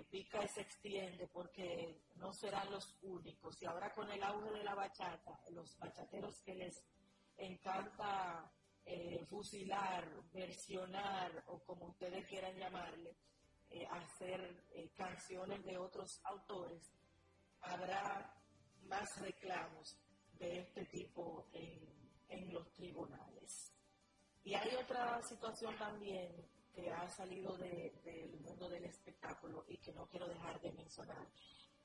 eh, pica y se extiende porque no serán los únicos. Y ahora con el auge de la bachata, los bachateros que les encanta eh, fusilar, versionar o como ustedes quieran llamarle, eh, hacer canciones de otros autores, habrá más reclamos de este tipo en, en los tribunales. Y hay otra situación también que ha salido del mundo del espectáculo y que no quiero dejar de mencionar.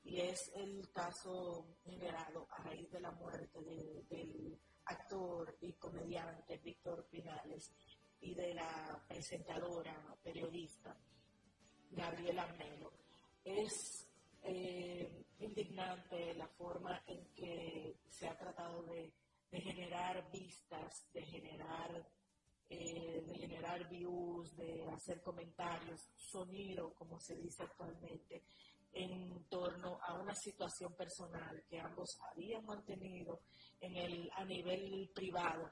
Y es el caso generado a raíz de la muerte del actor y comediante Víctor Pinales y de la presentadora, periodista Gabriela Melo. Es eh, indignante la forma en que se ha tratado de generar vistas, de generar eh, de generar views, de hacer comentarios, sonido, como se dice actualmente, en torno a una situación personal que ambos habían mantenido en el, a nivel privado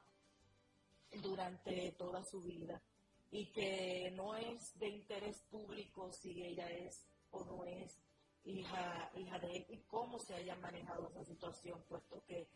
durante toda su vida y que no es de interés público si ella es o no es hija, hija de él y cómo se haya manejado esa situación, puesto que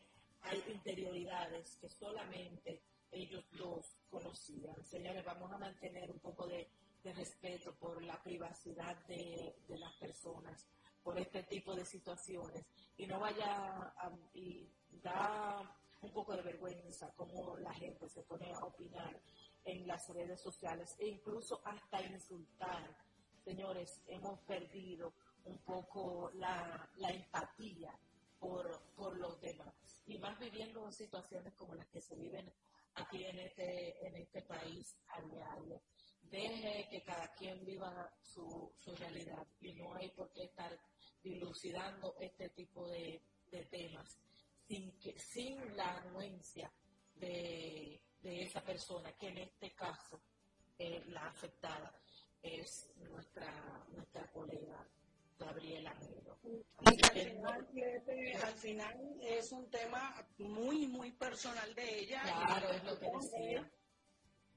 hay interioridades que solamente ellos dos conocían. Señores, vamos a mantener un poco de, respeto por la privacidad de, las personas, por este tipo de situaciones. Y no vaya a, y da un poco de vergüenza cómo la gente se pone a opinar en las redes sociales e incluso hasta insultar. Señores, hemos perdido un poco la, empatía por, por los demás. Y más viviendo situaciones como las que se viven aquí en este, en este país a diario. Deje que cada quien viva su, su realidad y no hay por qué estar dilucidando este tipo de, de temas sin, que, sin la anuencia de, de, esa persona, que en este caso eh, la afectada es nuestra, nuestra colega Gabriela al final, es un tema muy, muy personal de ella. Claro, es lo que decía.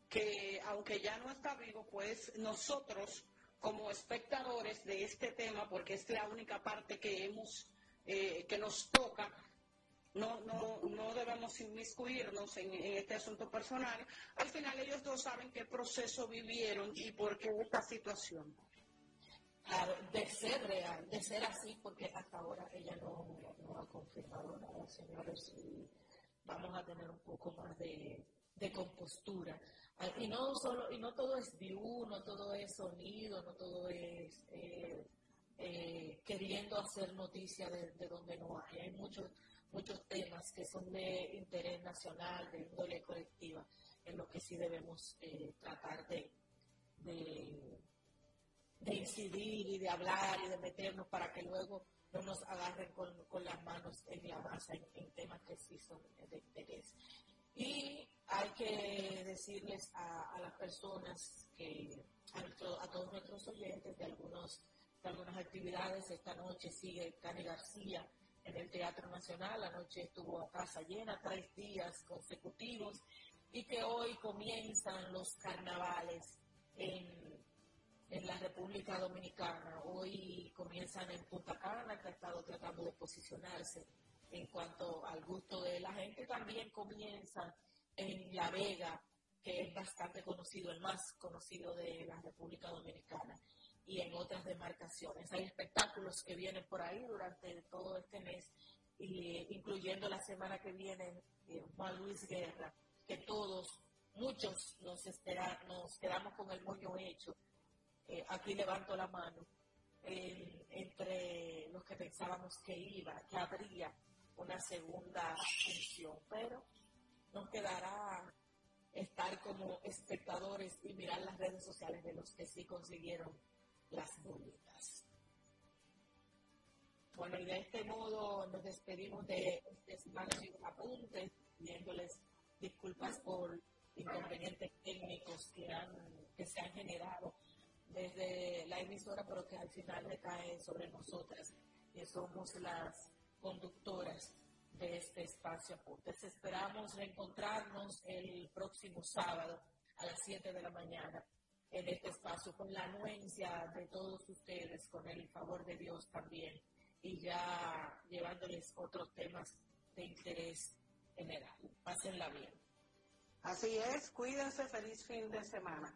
Que aunque ya no está vivo, pues nosotros, como espectadores de este tema, porque es la única parte que hemos, eh, que nos toca, no, no, no debemos inmiscuirnos en, en, este asunto personal. Al final ellos dos saben qué proceso vivieron y por qué esta situación de ser real, de ser así, porque hasta ahora ella no, ha confirmado nada, señores, vamos a tener un poco más de, compostura. Ah, y no solo, y no todo es view, no todo es sonido, no todo es eh, eh, queriendo hacer noticia de, donde no hay. Hay muchos, muchos temas que son de interés nacional, de índole colectiva, en lo que sí debemos eh, tratar de de incidir y de hablar y de meternos para que luego no nos agarren con, con las manos en la masa en, temas que sí son de interés. Y hay que decirles a, las personas que, a, todos nuestros oyentes de, algunos, de algunas actividades, esta noche sigue Cani García en el Teatro Nacional, anoche estuvo a casa llena, tres días consecutivos, y que hoy comienzan los carnavales en en la República Dominicana. Hoy comienzan en Punta Cana, que ha estado tratando de posicionarse en cuanto al gusto de la gente. También comienza en La Vega, que es bastante conocido, el más conocido de la República Dominicana, y en otras demarcaciones. Hay espectáculos que vienen por ahí durante todo este mes, incluyendo la semana que viene eh, Juan Luis Guerra, que todos, muchos nos, esperan, nos quedamos con el moño hecho eh, aquí levanto la mano, entre los que pensábamos que iba, que habría una segunda función, pero nos quedará estar como espectadores y mirar las redes sociales de los que sí consiguieron las boletas. Bueno, y de este modo nos despedimos de este y apuntes, pidiéndoles disculpas por inconvenientes técnicos que se han generado desde la emisora, pero que al final recae sobre nosotras, que somos las conductoras de este espacio. Entonces esperamos reencontrarnos el próximo sábado a las 7 de la mañana en este espacio, con la anuencia de todos ustedes, con el favor de Dios también, y ya llevándoles otros temas de interés general. Pásenla bien. Así es, cuídense, feliz fin de semana.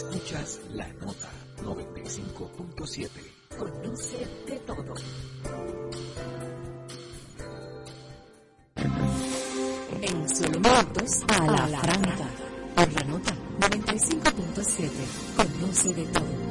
Escuchas la nota 95.7. Conoce de todo. En solo minutos a la, a. Por la nota 95.7. Conoce de todo.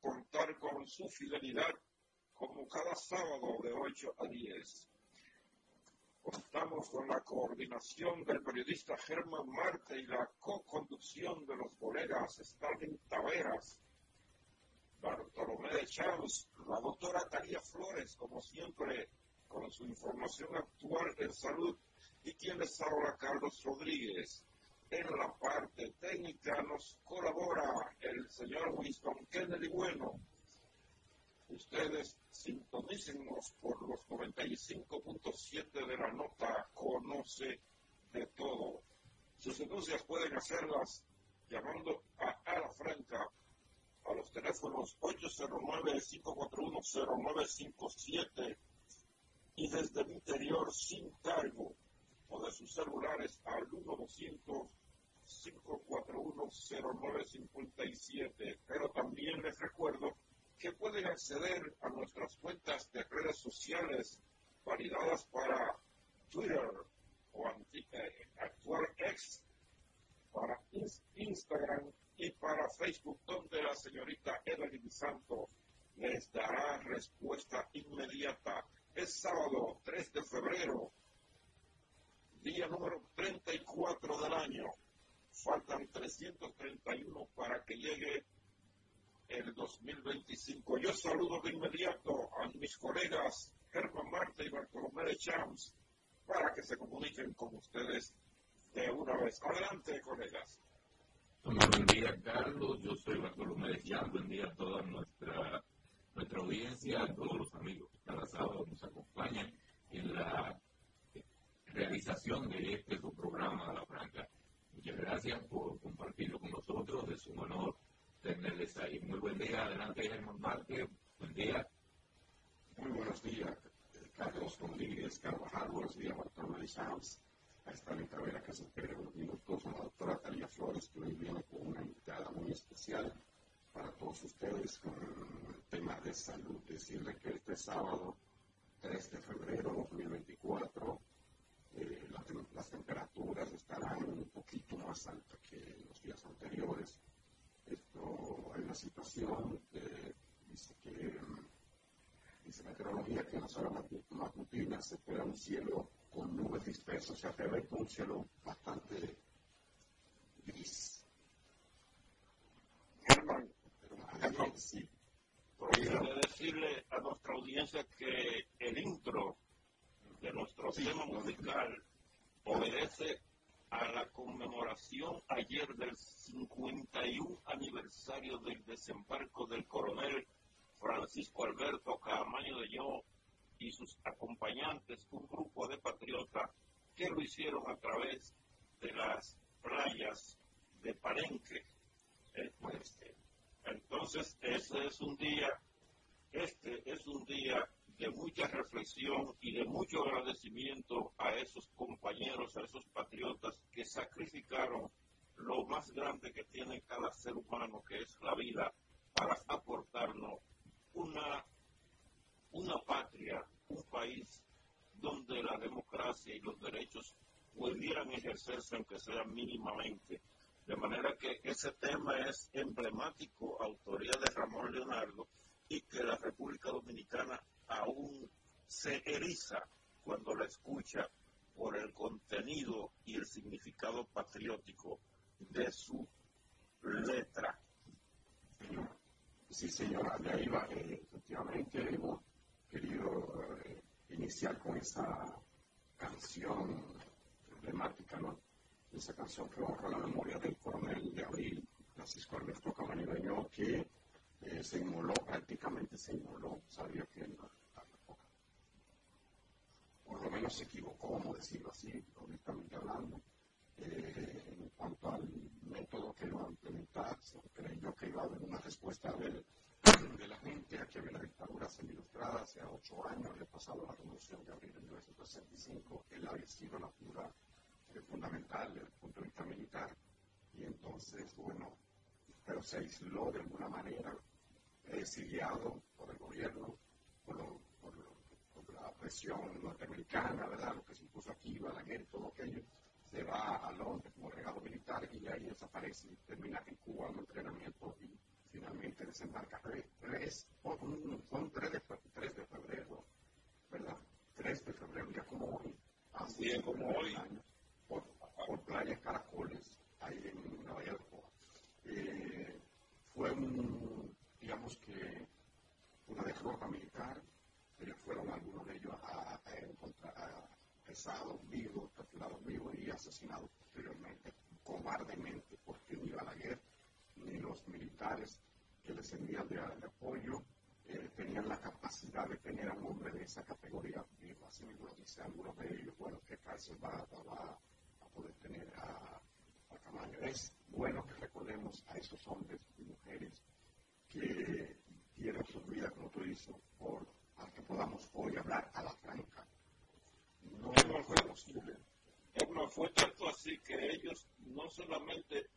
contar con su fidelidad como cada sábado de 8 a 10. Contamos con la coordinación del periodista Germán Marte y la co-conducción de los colegas Stalin Taveras, Bartolomé de Chaves, la doctora Talia Flores, como siempre, con su información actual en salud, y quien les habla, Carlos Rodríguez. En la parte técnica nos colabora el señor Winston Kennedy Bueno. Ustedes sintonícennos por los 95.7 de la nota Conoce de todo. Sus denuncias pueden hacerlas llamando a Ala Franca a los teléfonos 809-541-0957 y desde el interior sin cargo o de sus celulares al 1-200-541-0957. Pero también les recuerdo que pueden acceder a nuestras cuentas de redes sociales validadas para Twitter o eh, actual X, para Instagram y para Facebook, donde la señorita Evelyn Santos les dará respuesta inmediata. Es sábado 3 de febrero día número 34 del año. Faltan 331 para que llegue el 2025. Yo saludo de inmediato a mis colegas Germán Marte y Bartolomé de Champs para que se comuniquen con ustedes de una vez. Adelante, colegas. Buen día, Carlos. Yo soy Bartolomé de Champs. Buen día a toda nuestra, nuestra audiencia, a todos los amigos que cada sábado nos acompañan en la realización de este su programa La Franca. Muchas gracias por compartirlo con nosotros. Es un honor tenerles ahí. Muy buen día. Adelante, Germán Márquez. Buen día. Muy buenos días, Carlos Rodríguez Carvajal. Buenos días, Bartolomé Shams. A esta se espera unos minutos. A la doctora Talía Flores, que hoy viene con una invitada muy especial para todos ustedes con el tema de salud. Decirle que este sábado 3 de febrero de 2024 eh, las temperaturas estarán poquito más altas que en los días anteriores. Esto, hay una situación, que dice que dice meteorología que en las horas matutinas se espera un cielo con nubes dispersas, se prevé un cielo bastante gris. Germán, sí. Quiero decirle a nuestra audiencia que el intro de nuestro tema musical obedece a la conmemoración ayer del 51 aniversario del desembarco del coronel Francisco Alberto Camaño de Yo y sus acompañantes, un grupo de patriotas que lo hicieron a través de las playas de Palenque. Este, entonces, ese es un día, este es un día de mucha reflexión y de mucho agradecimiento a esos compañeros, a esos patriotas que sacrificaron lo más grande que tiene cada ser humano, que es la vida, para aportarnos una, una patria, un país donde la democracia y los derechos pudieran ejercerse aunque sea mínimamente. De manera que ese tema es emblemático, autoría de Ramón Leonardo, y que la República Dominicana aún se eriza cuando la escucha por el contenido y el significado patriótico de su letra. Sí, señora, de ahí va. Eh, efectivamente, hemos querido eh, iniciar con esa canción emblemática, ¿no? Esa canción que honra la memoria del coronel de abril, Francisco Alberto Camanileño, que eh, se inmoló, prácticamente se inmoló, sabía que por lo menos se equivocó, vamos decirlo así, honestamente hablando, eh, en cuanto al método que iba a implementar, creyó que iba a haber una respuesta de, de la gente a que había la dictadura semi-ilustrada hace ocho años, le pasado la revolución de abril de 1965, él había sido la figura eh, fundamental desde el punto de vista militar, y entonces, bueno, pero se aisló de alguna manera, exiliado por el gobierno, presión norteamericana, ¿verdad? Lo que se impuso aquí, Balaguer, todo aquello, se va a Londres como regalo militar y ahí desaparece, termina en Cuba un entrenamiento y finalmente desembarca. Tres, son tres de, tres día como hoy, Así es como hoy. años, por, por Playa Caracoles, ahí en Nueva York. Eh, fue un, digamos que, una derrota militar. Ellos fueron algunos de ellos a, a encontrar vivos, capturados vivos y asesinados posteriormente, cobardemente, porque ni Balaguer ni los militares que les envían de, apoyo eh, tenían la capacidad de tener a un hombre de esa categoría vivo. Así mismo lo dice algunos de ellos, bueno, ¿qué cárcel va, a poder tener a, a Camaño? Es bueno que recordemos a esos hombres y mujeres que dieron su vida, como tú dices, por para que podamos hoy hablar a la franca. No, no fue posible. No fue tanto así que ellos no solamente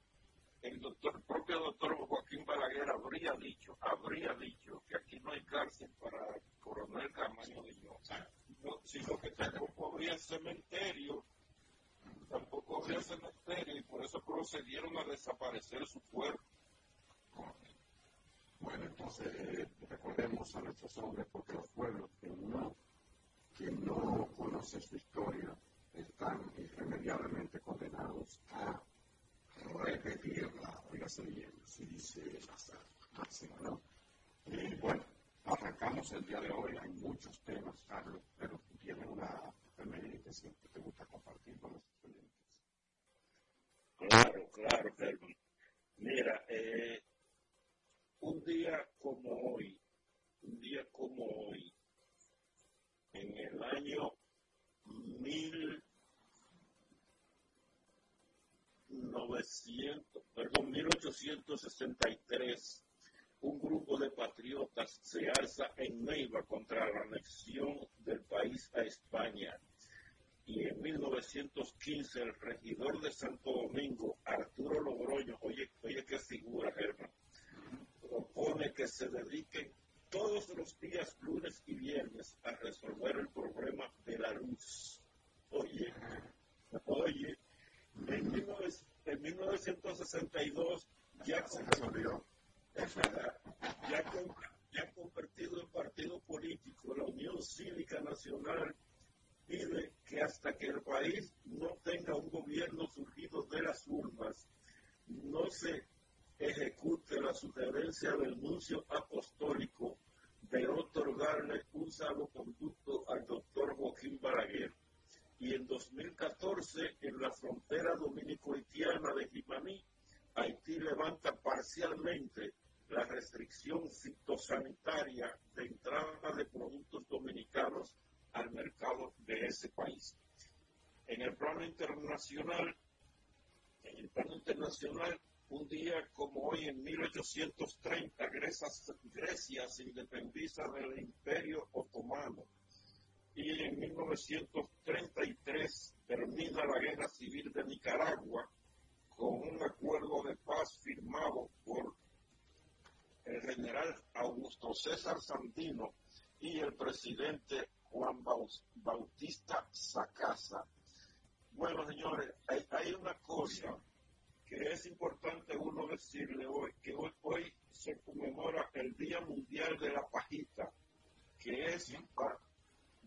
el doctor, el propio doctor Joaquín Balaguer habría dicho, habría dicho que aquí no hay cárcel para el coronel Camaño de no, sino que tampoco habría cementerio, tampoco habría cementerio y por eso procedieron a desaparecer su cuerpo. Bueno, entonces eh, recordemos a nuestros hombres porque los pueblos que no, que no conocen su historia están irremediablemente condenados a repetirla. Oígase bien, si dice máximo, ¿no? Bueno, arrancamos el día de hoy. Hay muchos temas, Carlos, pero tú tienes una efeméride que siempre te gusta compartir con los estudiantes. Claro, claro, Kelvin. Mira, eh, un día como hoy, un día como hoy, en el año mil 900, perdón, 1863, un grupo de patriotas se alza en Neiva contra la anexión del país a España. Y en 1915 el regidor de Santo Domingo, Arturo Logroño, oye, oye qué figura, Germán, propone que se dediquen todos los días, lunes y viernes, a resolver el problema de la luz. Oye, oye, en, 19, en 1962 ya se resolvió. Es verdad, ya, con, ya convertido en partido político, la Unión Cívica Nacional pide que hasta que el país no tenga un gobierno surgido de las urnas, no se ejecute la sugerencia del nuncio apostólico de otorgarle un salvoconducto al doctor Joaquín Balaguer y en 2014 en la frontera dominico-haitiana de Jimaní, Haití levanta parcialmente la restricción fitosanitaria de entrada de productos dominicanos al mercado de ese país. En el plano internacional, en el plano internacional, un día como hoy en 1830, Grecia, Grecia se independiza del Imperio Otomano y en 1933 termina la guerra civil de Nicaragua con un acuerdo de paz firmado por el general Augusto César Sandino y el presidente Juan Bautista Sacasa. Bueno, señores, hay, hay, una cosa que es importante uno decirle hoy, que hoy, hoy se conmemora el Día Mundial de la Pajita, que es para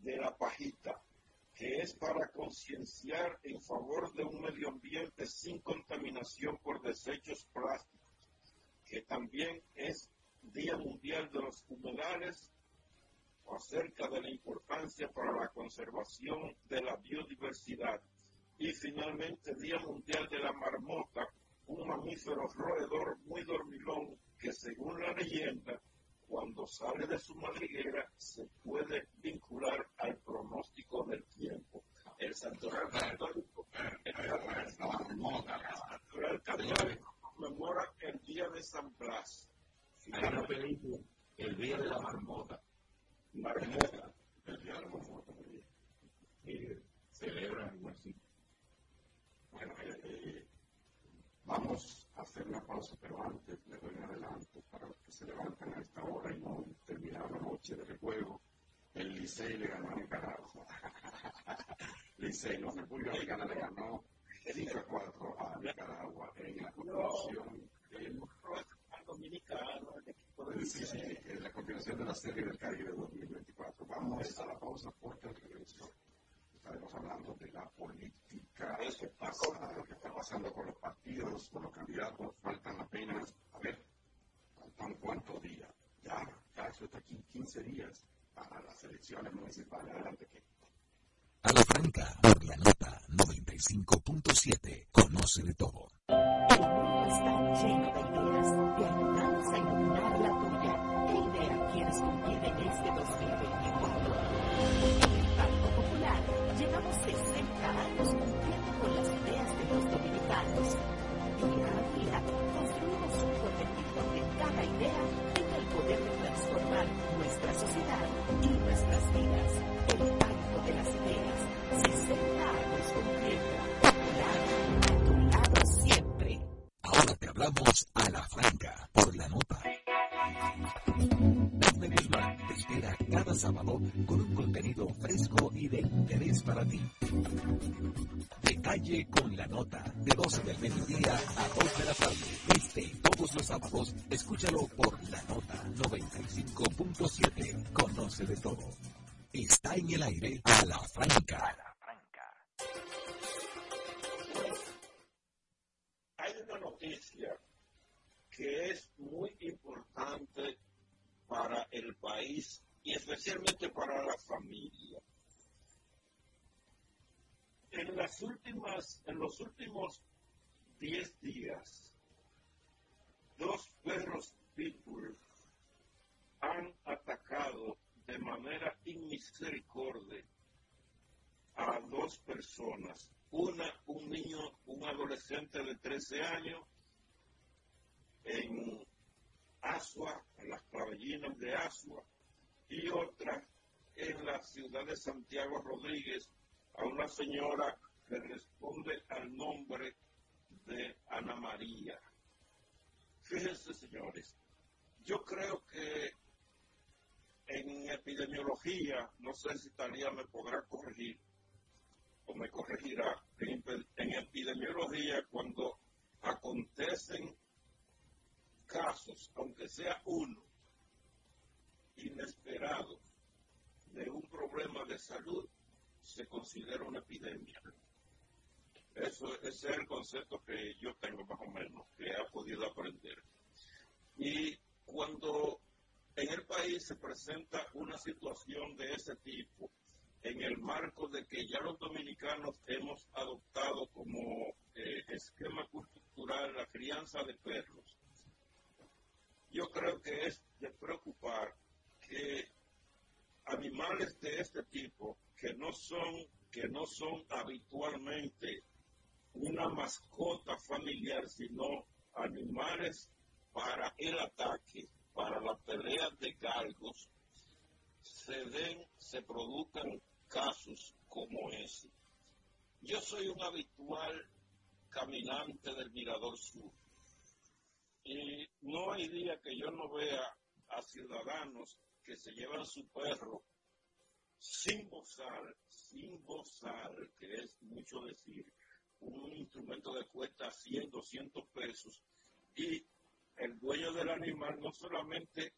de la pajita, que es para concienciar en favor de un medio ambiente sin contaminación por desechos plásticos, que también es Día Mundial de los Humedales, acerca de la importancia para la conservación de la biodiversidad. Y finalmente, Día Mundial de la Marmota, un mamífero roedor muy dormilón que según la leyenda cuando sale de su madriguera se puede vincular al pronóstico del tiempo. El santoral católico, el santoral católico conmemora el día de San Blas. Hay una película, El día de la marmota. Marmota. El día de la marmota. Y celebran algo así. Bueno, eh, eh, vamos a hacer una pausa, pero antes le doy un adelanto para los que se levantan a esta hora y no terminaron la noche de juego. El Licey le ganó a Nicaragua. Licey, no, República Dominicana le ganó 5 a 4 a Nicaragua en la continuación del dominicano, el equipo de en la continuación de la serie del Caribe 2024. Vamos a la pausa porque el regreso política, qué pasa, lo que está pasando con los partidos, con los candidatos, faltan apenas, a ver, faltan cuántos días, ya, ya eso está aquí 15 días municipales, adelante. A la franca, por la nota 95.7, conoce de todo. El mundo está lleno de ideas, te ayudamos a iluminar la tuya. ¿Qué idea quieres cumplir en este 2024? Con un contenido fresco y de interés para ti. Una, un niño, un adolescente de 13 años en Asua, en las pabellinas de Asua, y otra en la ciudad de Santiago Rodríguez, a una señora que responde al nombre de Ana María. Fíjense, señores, yo creo que en epidemiología, no sé si Talía me podrá corregir o me corregirá, en, epidemiología cuando acontecen casos, aunque sea uno, inesperado, de un problema de salud, se considera una epidemia. Eso, es el concepto que yo tengo más o menos, que he podido aprender. Y cuando en el país se presenta una situación de ese tipo, en el marco de que ya los dominicanos hemos adoptado como eh, esquema cultural la crianza de perros, yo creo que es de preocupar que animales de este tipo, que no son, que no son habitualmente una mascota familiar, sino animales para el ataque, para la pelea de galgos, se den, se produzcan casos como ese. Yo soy un habitual caminante del Mirador Sur y no hay día que yo no vea a ciudadanos que se llevan su perro sin bozal, sin bozal, que es mucho decir, un instrumento de cuesta 100, 200 pesos, y el dueño del animal no solamente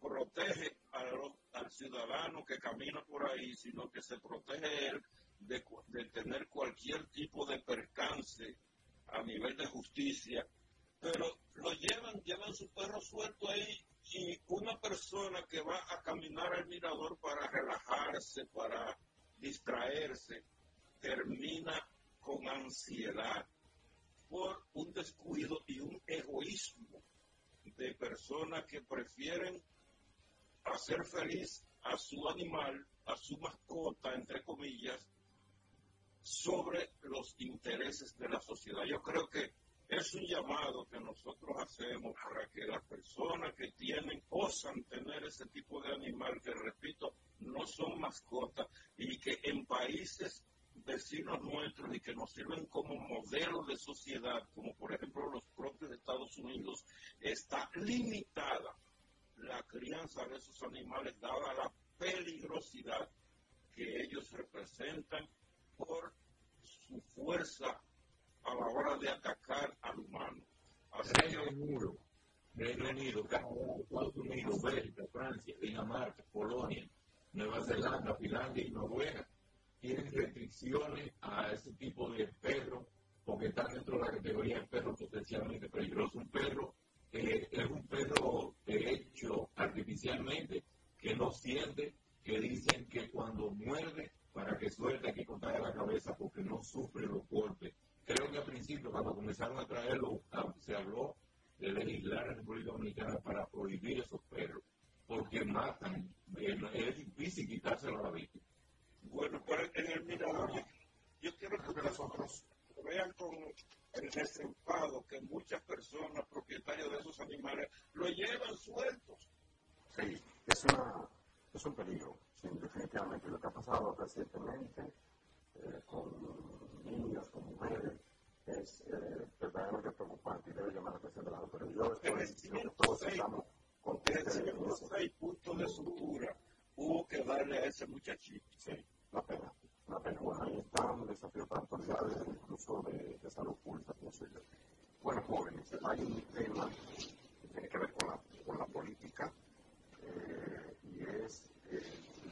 protege a los- al ciudadano que camina por ahí, sino que se protege él de, tener cualquier tipo de percance a nivel de justicia, pero lo llevan, llevan su perro suelto ahí y una persona que va a caminar al mirador para relajarse, para distraerse, termina con ansiedad por un descuido y un egoísmo de personas que prefieren hacer feliz a su animal, a su mascota, entre comillas, sobre los intereses de la sociedad. Yo creo que es un llamado que nosotros hacemos para que las personas que tienen, osan tener ese tipo de animal, que repito, no son mascotas, y que en países vecinos nuestros y que nos sirven como modelo de sociedad, como por ejemplo los propios Estados Unidos, está limitada la crianza de esos animales dada la peligrosidad que ellos representan por su fuerza a la hora de atacar al humano. Así Reino Unido, Reino Unido, Canadá, Estados Unidos, Bélgica, Francia, Dinamarca, Polonia, Nueva Zelanda, Finlandia y Noruega tienen restricciones restricciones a ese tipo de perros, porque están dentro de la categoría de perro potencialmente peligroso. Un perro eh, es un perro hecho artificialmente que no siente, que dicen que cuando muerde, para que suelte hay que contraer la cabeza porque no sufre los golpes. Creo que al principio, cuando comenzaron a traerlo, se habló de legislar en la República Dominicana para prohibir esos perros, porque matan. Es difícil quitárselo a la víctima. Bueno, pero en el mirador, yo, quiero que nosotros vean con el desenfado que muchas personas propietarios de esos animales lo llevan sueltos. Sí, es, una, es un peligro, sí, definitivamente. Lo que ha pasado recientemente eh, con niños, con mujeres, es eh, verdaderamente preocupante y debe llamar la atención de la autoridad. Yo estoy que todos estamos contentos. En seis puntos de sutura hubo que darle a ese muchachito. Sí, una pena, pena. Bueno, ahí está un desafío para autoridades, incluso de, de salud pública, yo. Bueno, jóvenes, hay un tema que tiene que ver con la, política eh, y es eh,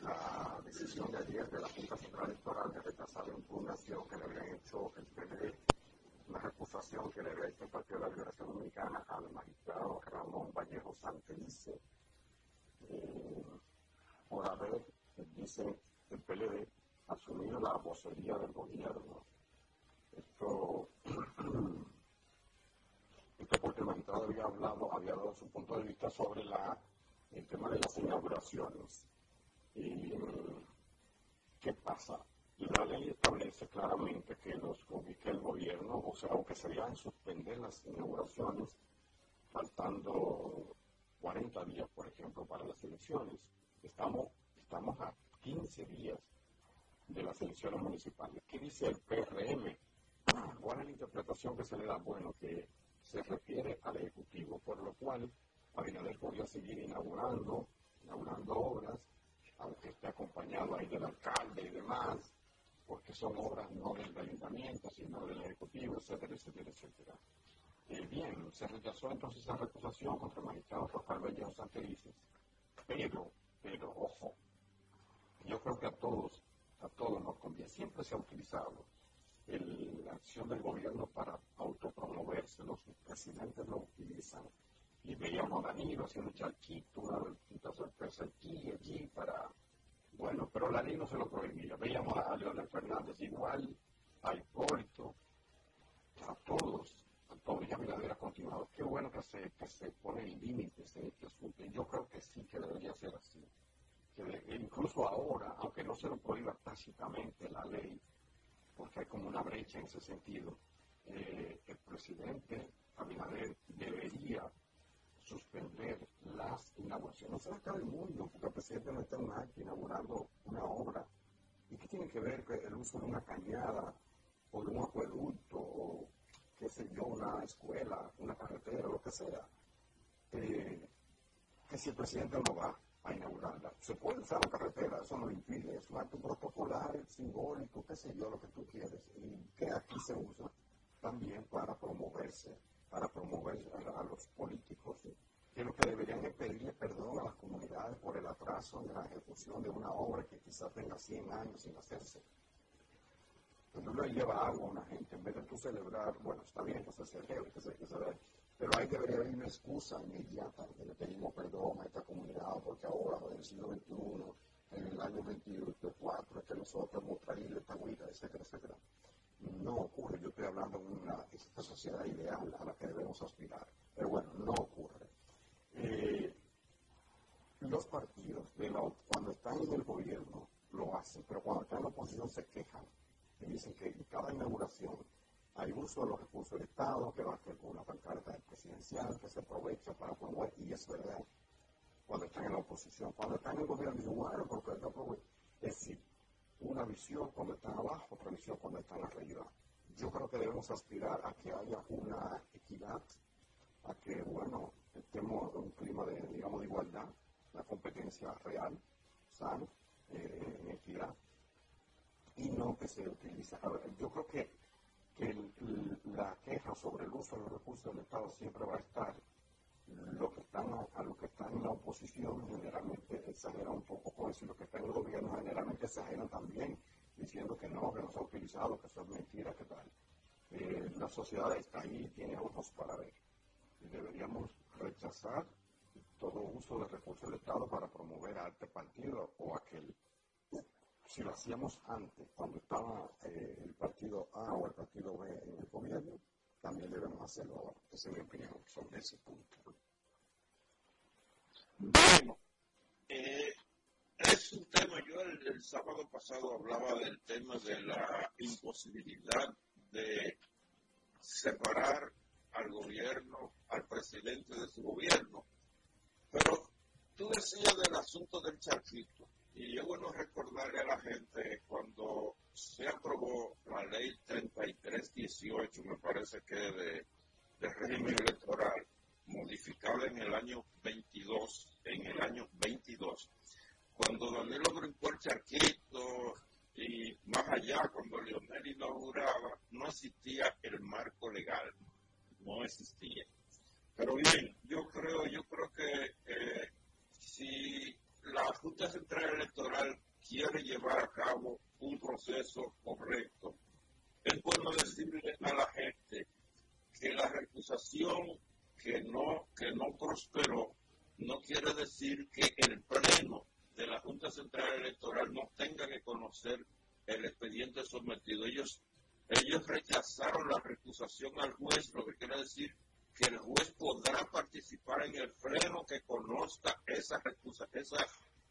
la decisión de ayer de la Junta Central Electoral de rechazar la impugnación que le habían hecho el PND una recusación que le había hecho el Partido de la Liberación Dominicana al magistrado Ramón Vallejo Santelice eh, por haber, dice el PLD, asumido la vocería del gobierno. Esto, esto porque el magistrado había hablado, había dado su punto de vista sobre el tema de las inauguraciones. Y, ¿Qué pasa? La ley establece claramente que, los, que el gobierno, o sea, aunque se a suspender las inauguraciones, faltando 40 días, por ejemplo, para las elecciones, estamos, estamos a 15 días de las elecciones municipales. ¿Qué dice el PRM? ¿Cuál es la interpretación que se le da? Bueno, que se refiere al Ejecutivo, por lo cual Abinader podría seguir inaugurando, inaugurando obras, aunque esté acompañado ahí del alcalde y demás, porque son obras no del ayuntamiento, sino del Ejecutivo, etcétera, etcétera, etcétera. Eh, bien, se rechazó entonces esa recusación contra el magistrado Rafael Bellejo Santelices, pero, pero, ojo, yo creo que a todos, siempre se ha utilizado el, la acción del gobierno para autopromoverse, los presidentes lo utilizan, y veíamos a Danilo haciendo un charquito, una, una sorpresa aquí, allí, para bueno, pero la ley no se lo prohibía. Veíamos a Leonel Fernández igual, a Hipólito, a todos, a todos. Ya Miradera ha continuado. Qué bueno que se, que se pone límites en este asunto. Y yo creo que sí que debería ser así. Incluso ahora, aunque no se lo prohíba tácitamente la ley, porque hay como una brecha en ese sentido, eh, el presidente Abinader debería suspender las inauguraciones. No se acaba el mundo, porque el presidente no está en acto inaugurando una obra. ¿Y qué tiene que ver el uso de una cañada o de un acueducto o, qué sé yo, una escuela, una carretera, lo que sea? Eh, que si el presidente no va inaugurarla, se puede usar la carretera, eso no impide, es un acto protocolar, simbólico, qué sé yo, lo que tú quieres, y que aquí se usa también para promoverse para promover a, los políticos, que lo que deberían es pedirle perdón a las comunidades por el atraso en la ejecución de una obra que quizás tenga 100 años sin hacerse. Uno le lleva agua a una gente, en vez de tú celebrar, bueno, está bien que se celebre, que se, que se pero ahí debería haber una excusa inmediata que le pedimos perdón a esta comunidad porque ahora, en el siglo XXI, en el año 24, es que nosotros hemos traído esta agüita, etcétera, etcétera no ocurre. Yo estoy hablando de una esta sociedad ideal a la que debemos aspirar. Pero bueno, no ocurre. Eh, los partidos, cuando están en el gobierno, lo hacen, pero cuando están en la oposición se quejan y dicen que cada inauguración hay uso de los recursos del Estado, que va a una pancarta presidencial, que se aprovecha para promover, y es verdad, cuando están en la oposición. Cuando están en el gobierno, dicen, bueno, porque Es decir, una visión cuando están abajo, otra visión cuando están arriba. Yo creo que debemos aspirar a que haya una equidad, a que, bueno, estemos en un clima de, digamos, de igualdad, la competencia real, sana, eh, en equidad, y no que se utilice. yo creo que, que la queja sobre el uso de los recursos del Estado siempre va a estar lo que están a, los que están en la oposición generalmente exageran un poco con eso y los que están en el gobierno generalmente exageran también diciendo que no, que no se ha utilizado, que eso es mentira, que tal. Eh, la sociedad está ahí y tiene ojos para ver. Deberíamos rechazar todo uso de recursos del Estado para promover a este partido o aquel. Si lo hacíamos antes, cuando estaba eh, el partido A o el partido B en el gobierno, también debemos hacerlo ahora. Esa es mi opinión sobre ese punto. Bueno, eh, es un tema, yo el, el, sábado pasado hablaba del tema de la imposibilidad de separar al gobierno, al presidente de su gobierno. Pero tú decías del asunto del charquito, y es bueno recordarle a la gente cuando se aprobó la ley 3318, me parece que de, régimen electoral, modificada en el año 22, en el año 22, cuando Danilo brincó el charquito y más allá, cuando Leonel inauguraba, no existía el marco legal, no existía. Pero bien, yo creo, yo creo que eh, si la Junta Central Electoral quiere llevar a cabo un proceso correcto, es bueno decirle a la gente que la recusación que no, que no prosperó no quiere decir que el pleno de la Junta Central Electoral no tenga que conocer el expediente sometido. Ellos, ellos rechazaron la recusación al juez, lo que quiere decir que el juez podrá participar en el pleno que conozca esa recusa, esa,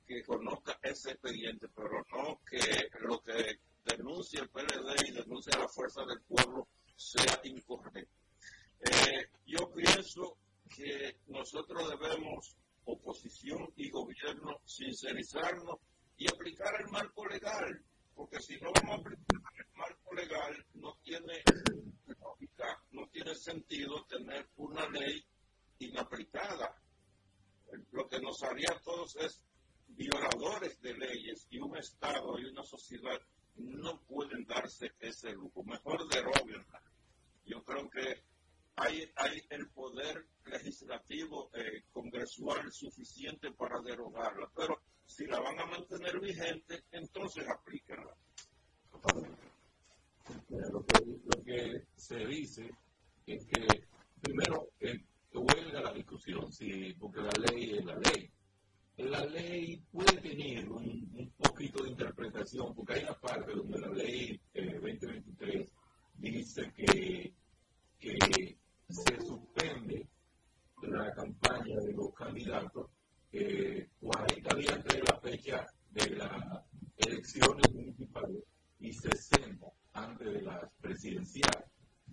que conozca ese expediente, pero no que lo que denuncia el PLD y denuncia la fuerza del pueblo sea incorrecto. Eh, yo pienso que nosotros debemos, oposición y gobierno, sincerizarnos y aplicar el marco legal, porque si no vamos a aplicar el marco legal, no tiene lógica, no tiene sentido tener una ley inaplicada. Lo que nos haría a todos es violadores de leyes y un Estado y una sociedad no pueden darse ese lujo. Mejor deroguenla. Yo creo que hay, hay el poder legislativo eh, congresual suficiente para derogarla, pero si la van a mantener vigente, entonces aplíquenla. Lo que, lo que se dice es que, primero, que huelga la discusión, sí, porque la ley es la ley. La ley puede tener un, poquito de interpretación, porque hay una parte donde la ley eh, 2023 dice que se suspende la campaña de los candidatos eh, 40 días antes de la fecha de las elecciones municipales y 60 antes de las presidenciales.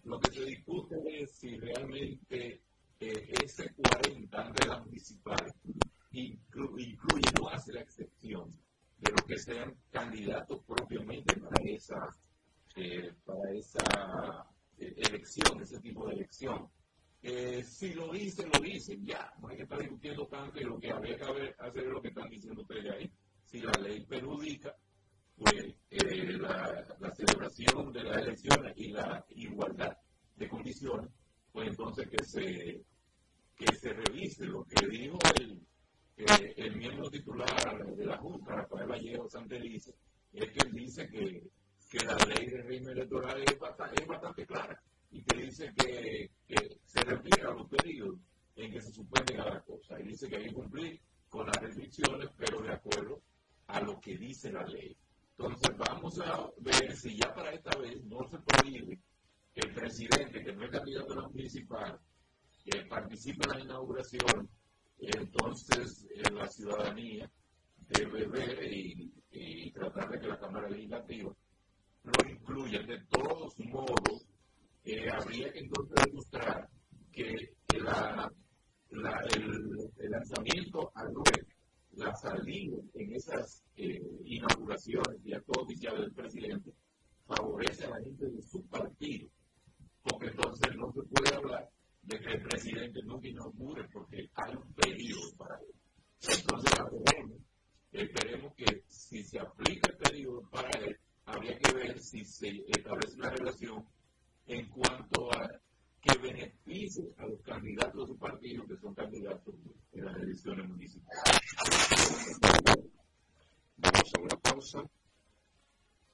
Lo que se discute es si realmente eh, ese 40 antes de las municipales inclu incluye, no hace la excepción de los que sean candidatos propiamente para esa, eh, para esa elección, ese tipo de elección. Eh, si lo dicen, lo dicen, ya, no hay que estar discutiendo tanto y lo que habría que hacer es lo que están diciendo ustedes ahí. Si la ley perjudica, pues eh, la, celebración de las elecciones y la igualdad de condiciones, pues entonces que se, que se revise lo que dijo el, eh, el miembro titular de la Junta, Rafael Vallejo Santelice, es que dice que que la ley de régimen electoral es bastante, es bastante, clara y que dice que, que se refiere a los periodos en que se suspende cada cosa. Y dice que hay que cumplir con las restricciones, pero de acuerdo a lo que dice la ley. Entonces vamos a ver si ya para esta vez no se prohíbe que el presidente, que no es candidato a la municipal, que participe en la inauguración, entonces eh, la ciudadanía debe ver y, y tratar de que la Cámara Legislativa lo incluyen. De todos modos, habría que entonces demostrar que, la, la, el, lanzamiento al web, la salida en esas eh, inauguraciones y acto oficial del presidente, favorece a la gente de su partido. Porque entonces no se puede hablar de que el presidente nunca inaugure porque hay un periodo para él. Entonces, esperemos, esperemos que si se aplica el periodo para él, habría que ver si se establece una relación en cuanto a que beneficie a los candidatos de su partido que son candidatos en las elecciones municipales. Vamos a una pausa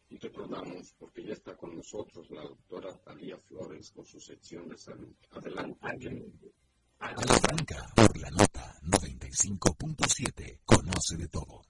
y recordamos, porque ya está con nosotros la doctora Talía Flores con su sección de salud. Adelante. A la Franca, por la nota 95.7, conoce de todo.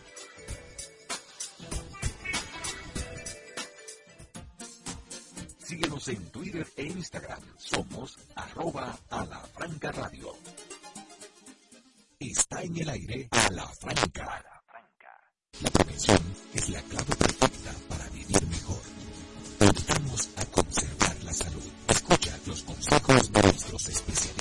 En Twitter e Instagram. Somos arroba a franca radio. Está en el aire a la franca. La prevención es la clave perfecta para vivir mejor. Ayudamos a conservar la salud. Escucha los consejos de nuestros especialistas.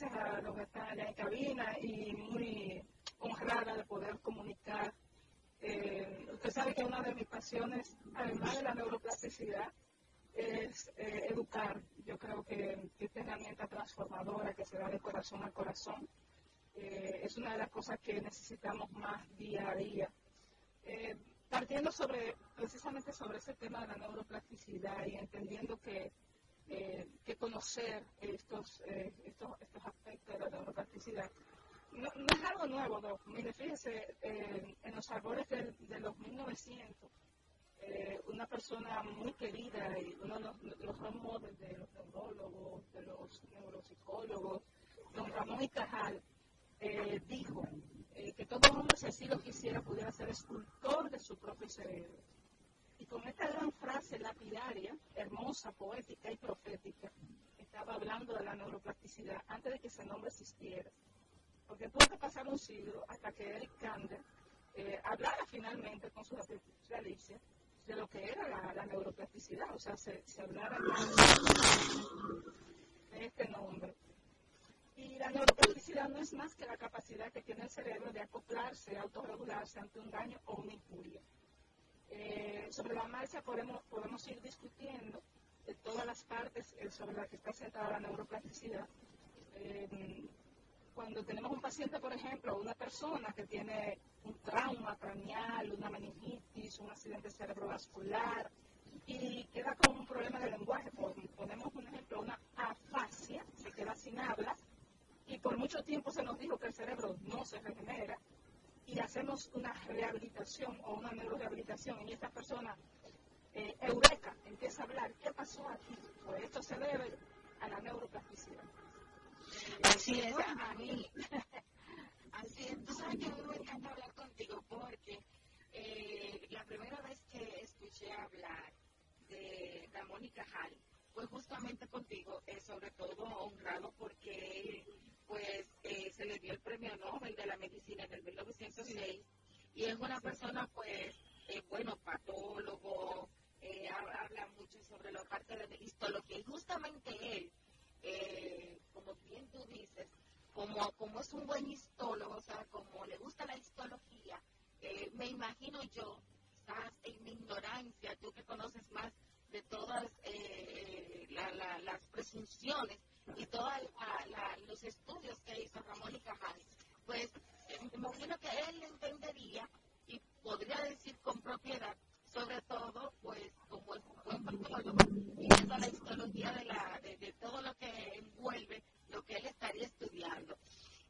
Gracias a los que están allá en cabina y muy honrada de poder comunicar eh, usted sabe que una de mis pasiones, además de la neuroplasticidad, es eh, educar. Yo creo que esta herramienta transformadora que se da de corazón a corazón eh, es una de las cosas que necesitamos más día a día. partiendo sobre, precisamente sobre ese tema de la neuroplasticidad y entendiendo que, que conocer estos aspectos de la neuroplasticidad no, no, es algo nuevo, Doc. Mire, fíjese, eh, en los albores de, de los 1900, eh, una persona muy querida y uno de los, los de los neurólogos, de los neuropsicólogos, don Ramón y Cajal, eh, dijo eh, que todo hombre, si así lo quisiera, pudiera ser escultor de su propio cerebro. Y con esta gran frase lapidaria, hermosa, poética y profética, estaba hablando de la neuroplasticidad antes de que ese nombre existiera porque tuvo que pasar un siglo hasta que Eric hablara finalmente con sus especialistas de lo que era la, la neuroplasticidad, o sea, se, se hablara de este nombre. Y la neuroplasticidad no es más que la capacidad que tiene el cerebro de acoplarse, autorregularse ante un daño o una injuria. Eh, sobre la marcha podemos, podemos ir discutiendo de todas las partes eh, sobre las que está centrada la neuroplasticidad. Eh, cuando tenemos un paciente, por ejemplo, una persona que tiene un trauma craneal, una meningitis, un accidente cerebrovascular y queda con un problema de lenguaje, ponemos un ejemplo, una afasia, se queda sin habla y por mucho tiempo se nos dijo que el cerebro no se regenera y hacemos una rehabilitación o una neurorehabilitación y esta persona, eh, eureka, empieza a hablar, ¿qué pasó aquí? Pues esto se debe a la neuroplasticidad. Así es, a mí, Sí, tú sabes que me encanta hablar contigo porque eh, la primera vez que escuché hablar de, de Mónica Hall fue justamente contigo, eh, sobre todo honrado porque pues eh, se le dio el premio Nobel de la Medicina en el 1906 y es una persona pues, eh, bueno, patólogo, eh, habla mucho sobre la parte de la histología y justamente él, eh, como bien tú dices, como, como es un buen histólogo, o sea, como le gusta la histología, eh, me imagino yo, quizás en mi ignorancia, tú que conoces más de todas eh, la, la, las presunciones y todos los estudios que hizo Ramón y Cajal, pues eh, me imagino que él entendería y podría decir con propiedad, sobre todo, pues como es un buen patólogo, y viendo la histología de, la, de, de todo lo que envuelve lo que él estaría estudiando.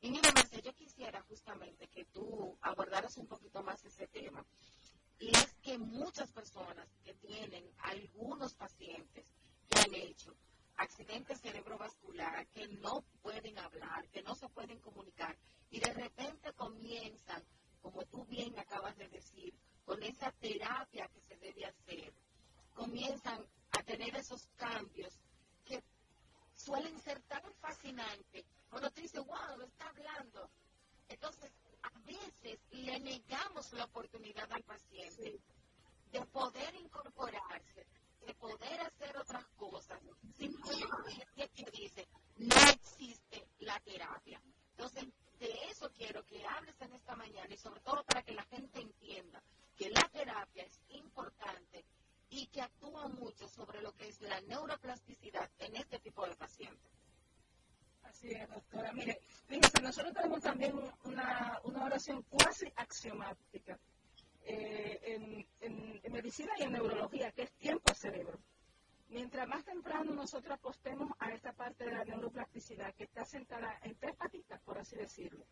Y mira, Marcia, yo quisiera justamente que tú abordaras un poquito más ese tema. Y es que muchas personas que tienen algunos pacientes que han hecho accidente cerebrovascular, que no pueden hablar, que no se pueden comunicar, y de repente comienzan, como tú bien acabas de decir, con esa terapia que se debe hacer, comienzan a tener esos cambios suelen ser tan fascinantes. Cuando tú dices, wow, lo está hablando. Entonces, a veces le negamos la oportunidad al paciente de poder incorporarse, de poder hacer otras cosas, simplemente que dice, no existe la terapia. Entonces, de eso quiero que hables en esta mañana y sobre todo para que la gente entienda que la terapia es importante y que actúa mucho sobre lo que es la neuroplasticidad en este tipo de pacientes. Así es, doctora. Mire, fíjese, nosotros tenemos también una, una oración cuasi axiomática eh, en, en, medicina y en neurología, que es tiempo cerebro. Mientras más temprano nosotros apostemos a esta parte de la neuroplasticidad, que está sentada en tres patitas, por así decirlo,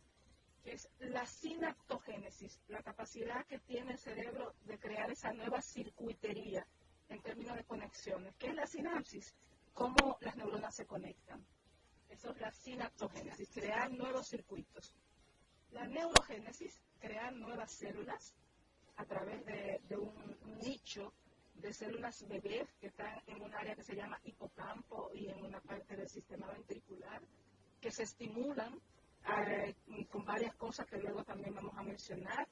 es la sinaptogénesis, la capacidad que tiene el cerebro de crear esa nueva circuitería en términos de conexiones. ¿Qué es la sinapsis? Cómo las neuronas se conectan. Eso es la sinaptogénesis, crear nuevos circuitos. La neurogénesis, crear nuevas células a través de, de un nicho de células bebés que están en un área que se llama hipocampo y en una parte del sistema ventricular, que se estimulan con varias cosas que luego también vamos a mencionar.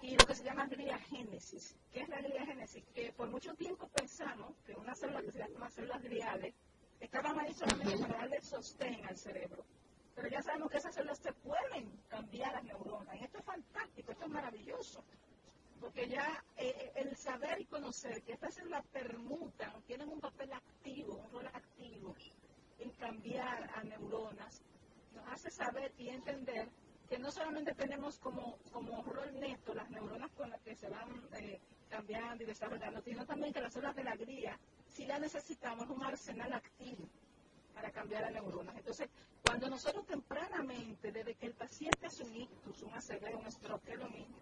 Y lo que se llama gliagénesis. ¿Qué es la gliagénesis? Que por mucho tiempo pensamos que una célula que se llama células gliales estaban ahí solamente para darle sostén al cerebro. Pero ya sabemos que esas células se pueden cambiar las neuronas. Y esto es fantástico, esto es maravilloso. Porque ya eh, el saber y conocer que estas células permutan, tienen un papel activo, un rol activo en cambiar a neuronas, nos hace saber y entender que no solamente tenemos como, como rol neto las neuronas con las que se van eh, cambiando y desarrollando, sino también que las células de la gría, si las necesitamos, un arsenal activo para cambiar a neuronas. Entonces, cuando nosotros tempranamente, desde que el paciente es un ictus, un ACV, un stroke, es lo mismo,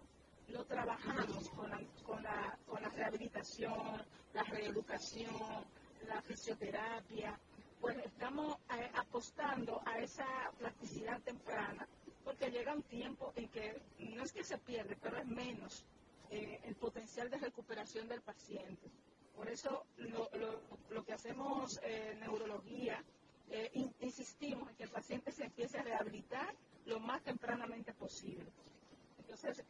lo trabajamos con la, con la, con la rehabilitación, la reeducación, la fisioterapia, pues estamos eh, apostando a esa plasticidad temprana, porque llega un tiempo en que no es que se pierde, pero es menos eh, el potencial de recuperación del paciente. Por eso lo, que hacemos en neurología, eh, in, insistimos en que el paciente se empiece a rehabilitar lo más tempranamente posible. Entonces,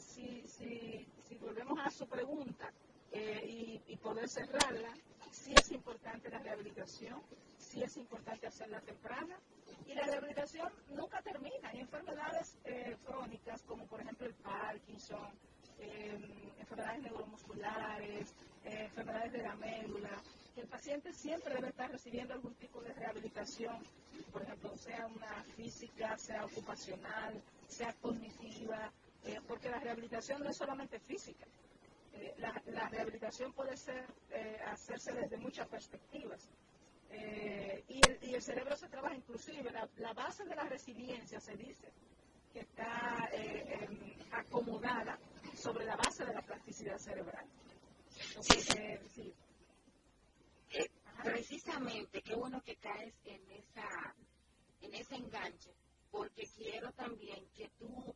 si, volvemos a su pregunta y, poder cerrarla, sí es importante la rehabilitación, sí es importante hacerla temprana y la rehabilitación nunca termina. Hay enfermedades eh, crónicas como por ejemplo el Parkinson, enfermedades neuromusculares, enfermedades de la médula, el paciente siempre debe estar recibiendo algún tipo de rehabilitación, por ejemplo, sea una física, sea ocupacional, sea cognitiva, eh, porque la rehabilitación no es solamente física. Eh, la, la, rehabilitación puede ser eh, hacerse desde muchas perspectivas. Y el, y, el, cerebro se trabaja inclusive, la, la, base de la resiliencia se dice que está acomodada sobre la base de la plasticidad cerebral. Entonces, sí. Precisamente, qué bueno que caes en esa en ese enganche porque quiero también que tú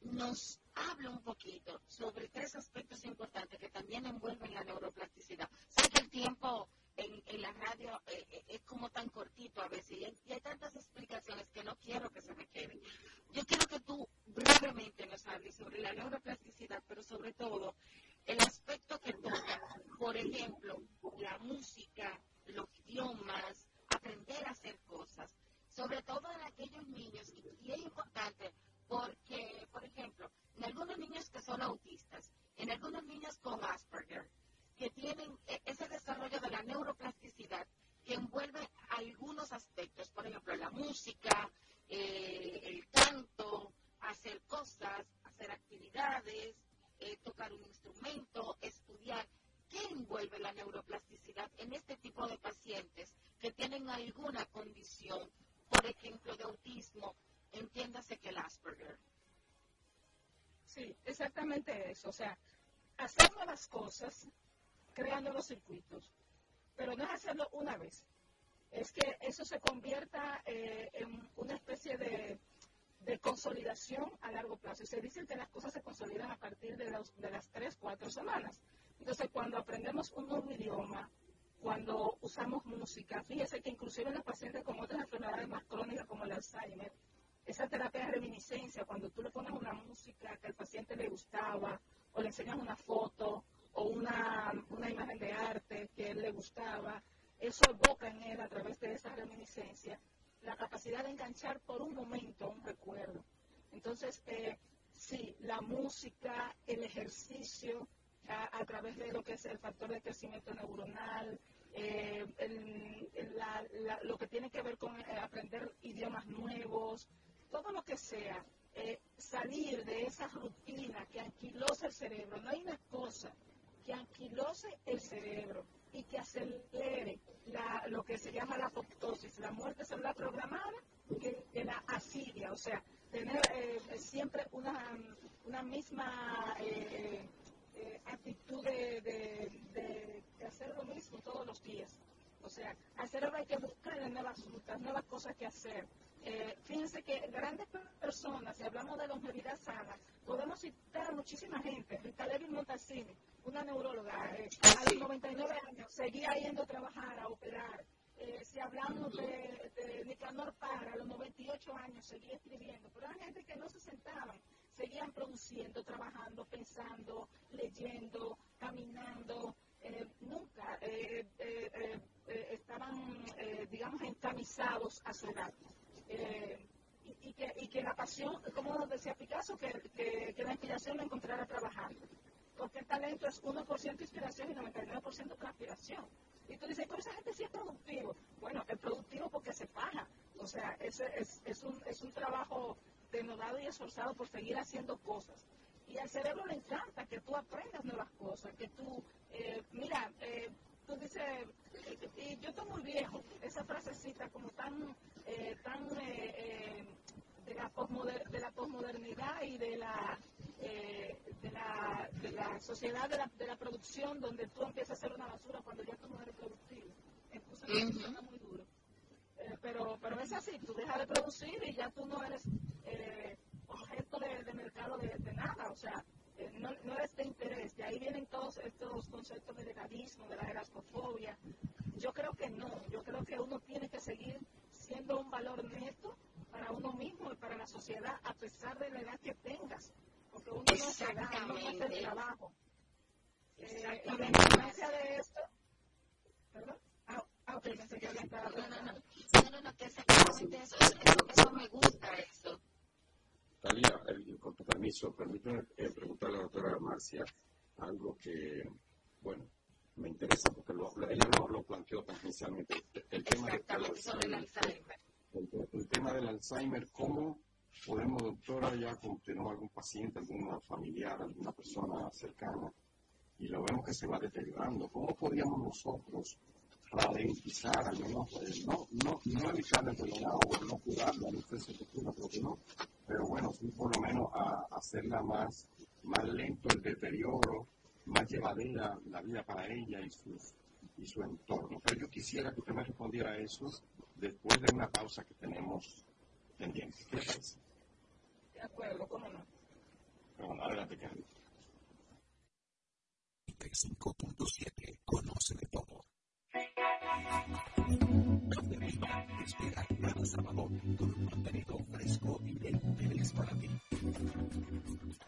nos hable un poquito sobre tres aspectos importantes que también envuelven la neuroplasticidad. Sé que el tiempo en, en la radio eh, eh, es como tan cortito a veces y hay, y hay tantas explicaciones que no quiero que se me queden. Yo quiero que tú brevemente nos hables sobre la neuroplasticidad, pero sobre todo el aspecto que toca, por ejemplo, la música, los idiomas, aprender a hacer cosas, sobre todo en aquellos niños, y, y es importante porque, por ejemplo, en algunos niños que son autistas, en algunos niños con Asperger, que tienen e- ese desarrollo de la neuroplasticidad que envuelve algunos aspectos, por ejemplo, la música, eh, el canto, hacer cosas, hacer actividades, eh, tocar un instrumento, estudiar. ¿Qué envuelve la neuroplasticidad en este tipo de pacientes que tienen alguna condición, por ejemplo, de autismo? Entiéndase que el Asperger. Sí, exactamente eso. O sea, hacer nuevas cosas creando los circuitos, pero no es hacerlo una vez. Es que eso se convierta eh, en una especie de, de consolidación a largo plazo. Y se dice que las cosas se consolidan a partir de, de las tres, cuatro semanas. Entonces, cuando aprendemos un nuevo idioma, cuando usamos música, fíjese que inclusive los pacientes con otras enfermedades más crónicas como el Alzheimer, esa terapia de reminiscencia, cuando tú le pones una música que al paciente le gustaba, o le enseñas una foto, o una, una imagen de arte que él le gustaba, eso evoca en él a través de esa reminiscencia la capacidad de enganchar por un momento un recuerdo. Entonces, eh, sí, la música, el ejercicio, a, través de lo que es el factor de crecimiento neuronal, eh, lo que tiene que ver con eh, aprender idiomas nuevos, todo lo que sea, eh, salir de esa rutina que anquilose el cerebro. No hay una cosa que anquilose el cerebro y que acelere lo que se llama la apoptosis, la muerte celular programada, que, la asidia, o sea, tener eh, siempre una, misma eh, eh, actitud de, de- hacer lo mismo todos los días. O sea, al cerebro hay que buscarle nuevas rutas, nuevas cosas que hacer. Eh, fíjense que grandes per- personas, si hablamos de longevidad sana, podemos citar a muchísima gente. Rita Levi Montalcini, una neuróloga, eh, a los 99 años, seguía yendo a trabajar, a operar. Eh, si hablamos de, de Nicanor Parra, a los 98 años, seguía escribiendo. Pero hay gente que no se sentaban, seguían produciendo, trabajando, pensando, leyendo, caminando. nunca estaban, digamos, encamisados a su edad. Eh, y, que, y que la pasión, como decía Picasso, que, que, la inspiración la encontrara trabajando. Porque el talento es 1% inspiración y 99% transpiración. Y tú dices, pero esa gente sí es productivo. Bueno, es productivo porque se paga. O sea, es, es, es, un, es un trabajo denodado y esforzado por seguir haciendo cosas. Y al cerebro le encanta que tú aprendas nuevas cosas, que tú, eh, mira, eh, tú dices, eh, y yo estoy muy viejo, esa frasecita como tan, eh, tan eh, eh, de, la de la posmodernidad y de la, eh, de la, de la sociedad de la, de la producción donde tú empiezas a hacer una basura cuando ya tú no eres productivo. Entonces, suena muy duro. Eh, pero, pero es así, tú dejas de producir y ya tú no eres eh, objeto de, de mercado de, nada, o sea, no, no eres de interés. De ahí vienen todos estos conceptos de legalismo, de la erasmofobia. Yo creo que no, yo creo que uno tiene que seguir siendo un valor neto para uno mismo y para la sociedad, a pesar de la edad que tengas, porque uno no se da, uno no hace el trabajo. Eh, y la importancia de esto, ¿perdón? Ah, ah, ok, pensé que había estado No, no, no. No, no, no, que exactamente eso, eso, eso me gusta, eso. Eh, con tu permiso, permíteme eh, preguntarle a la doctora Marcia algo que, bueno, me interesa porque lo, ella lo, lo planteó tangencialmente. El tema de- del Alzheimer. el, el tema del Alzheimer, ¿cómo podemos, doctora, ya como tenemos algún paciente, algún familiar, alguna persona cercana, y lo vemos que se va deteriorando, ¿cómo podríamos nosotros ralentizar, al menos, eh, no, no, no evitar la enfermedad o no curarla, no sé si se cura, creo que no, pero bueno, sí por lo menos a, hacerla más, más lento el deterioro, más llevadera la vida para ella y, sus, y su entorno. Pero yo quisiera que usted me respondiera a eso después de una pausa que tenemos pendientes. Gracias. De acuerdo, ¿cómo no? Bueno, adelante, Carlos. 95.7 Conoce de todo. Te espera cada sábado con un contenido fresco y de interés para ti.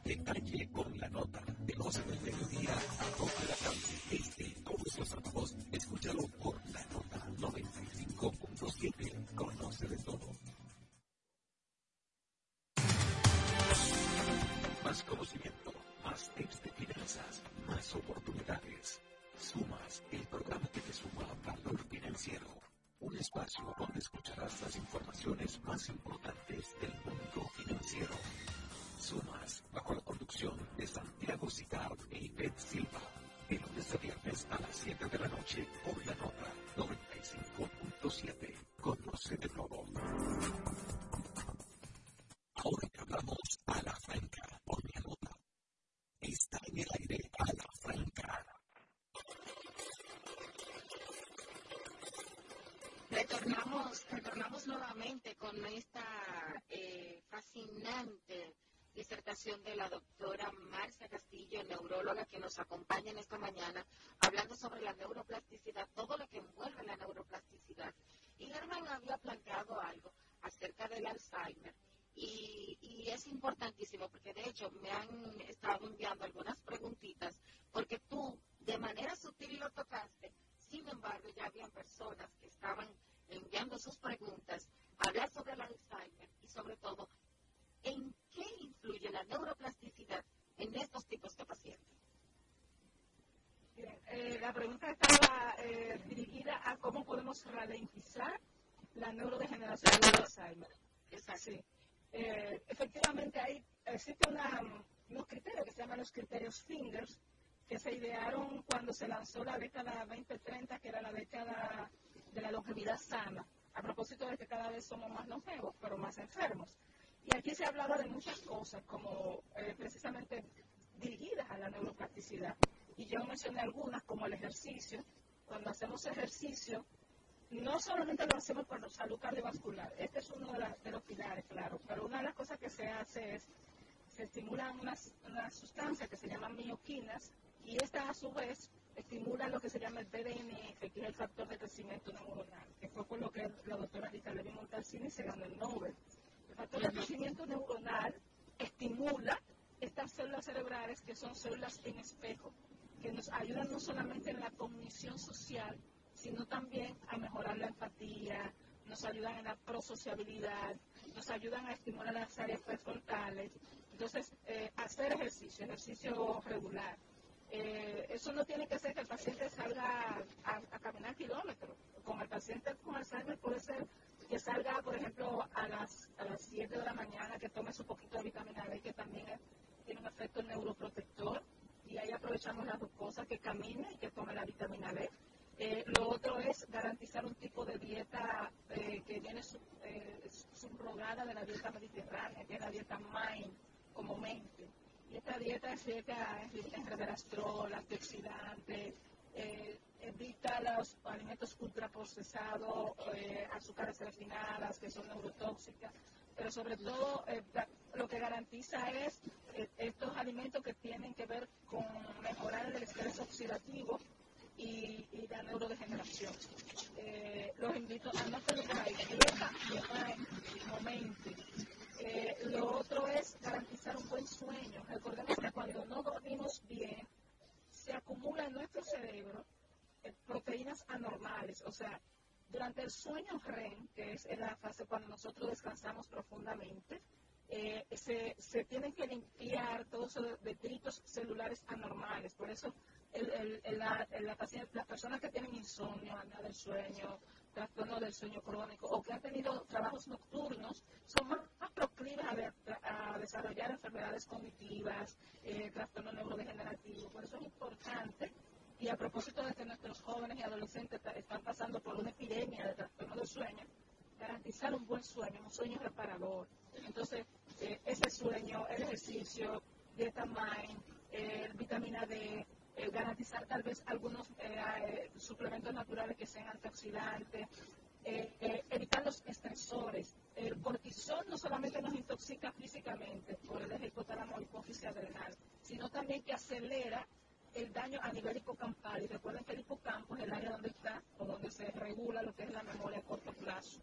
Detalle con la nota de 12 del mediodía a 2 de la tarde. Este todos los sábados, escúchalo por la nota 95.7 Conoce de todo. Más conocimiento, más tips de finanzas, más oportunidades. Sumas, el programa que te suma valor financiero. Un espacio donde escucharás las informaciones más importantes del mundo financiero. Sumas, bajo la conducción de Santiago Citar e Ivette Silva. De lunes a viernes a las 7 de la noche por la nota 95.7. Conoce de todo. De la doctora Marcia Castillo, neuróloga, que nos acompaña en esta mañana, hablando sobre la neuroplasticidad, todo lo que envuelve la neuroplasticidad. Y Germán había planteado algo acerca del Alzheimer. Y, y es importantísimo porque de hecho me han estado enviando algunas preguntitas porque tú de manera sutil lo tocaste, sin embargo ya habían personas que estaban enviando sus preguntas a hablar sobre el Alzheimer y sobre todo en qué influye la neuroplasticidad en estos tipos de pacientes. Bien, eh, la pregunta estaba eh, dirigida a cómo podemos ralentizar la neurodegeneración del Alzheimer. Sí. Eh, efectivamente, hay, existe una, unos criterios que se criterios Fingers, que se idearon cuando se lanzó la década 2030, que era la década de la longevidad sana, a propósito de que cada vez somos más longevos, pero más enfermos. Y aquí se hablaba de muchas cosas, como eh, precisamente dirigidas a la neuroplasticidad. Y yo mencioné algunas, como el ejercicio. Cuando hacemos ejercicio, no solamente lo hacemos por salud cardiovascular, este es uno de, las- de los pilares, claro, pero una de las cosas que se hace es, estimulan unas, unas sustancias que se llaman mioquinas y esta a su vez estimula lo que se llama el BDNF, que es el factor de crecimiento neuronal, que fue por lo que la doctora Rita Levi Montalcini se ganó el Nobel. El factor de crecimiento neuronal estimula estas células cerebrales que son células en espejo, que nos ayudan no solamente en la cognición social, sino también a mejorar la empatía, nos ayudan en la prosociabilidad, nos ayudan a estimular las áreas prefrontales. Entonces, eh, hacer ejercicio, ejercicio regular. Eh, eso no tiene que ser que el paciente salga a, caminar kilómetros. Con el paciente con Alzheimer puede ser que salga, por ejemplo, a las, a las 7 de la mañana, que tome su poquito de vitamina D, que también tiene un efecto neuroprotector. Y ahí aprovechamos las dos cosas, que camine y que tome la vitamina D. Eh, lo otro es garantizar un tipo de dieta que viene sub- subrogada de la dieta mediterránea, que es la dieta MIND, como mente. Y esta dieta es rica en en resveratrol, antioxidantes, eh, evita los alimentos ultraprocesados, eh, azúcares refinadas que son neurotóxicas, pero sobre todo eh, lo que garantiza es eh, estos alimentos que tienen que ver con mejorar el estrés oxidativo y, la neurodegeneración. Los invito a no perder ahí, dieta, momento. Eh, lo otro es garantizar un buen sueño. Recordemos que cuando no dormimos bien, se acumula en nuestro cerebro eh, proteínas anormales. O sea, durante el sueño REM, que es la fase cuando nosotros descansamos profundamente, eh, se, se tienen que limpiar todos esos detritos celulares anormales. Por eso el, el- el- la, la las personas que tienen insomnio, apnea del sueño, trastorno del sueño crónico o que han tenido trabajos nocturnos son más, más proclives a, de- a desarrollar enfermedades cognitivas, eh, trastorno neurodegenerativo. Por eso es importante y a propósito de que nuestros jóvenes y adolescentes están pasando por una epidemia de trastorno del sueño, garantizar un buen sueño, un sueño reparador. Entonces, eh, ese sueño, el ejercicio, dieta mind, eh, vitamina D, eh, garantizar tal vez algunos eh, eh, suplementos naturales que sean antioxidantes, eh, evitar los estresores. El cortisol no solamente nos intoxica físicamente por el hipotálamo hipófisis adrenal, sino también que acelera el daño a nivel hipocampal. Y recuerden que el hipocampo es el área donde está o donde se regula lo que es la memoria a corto plazo.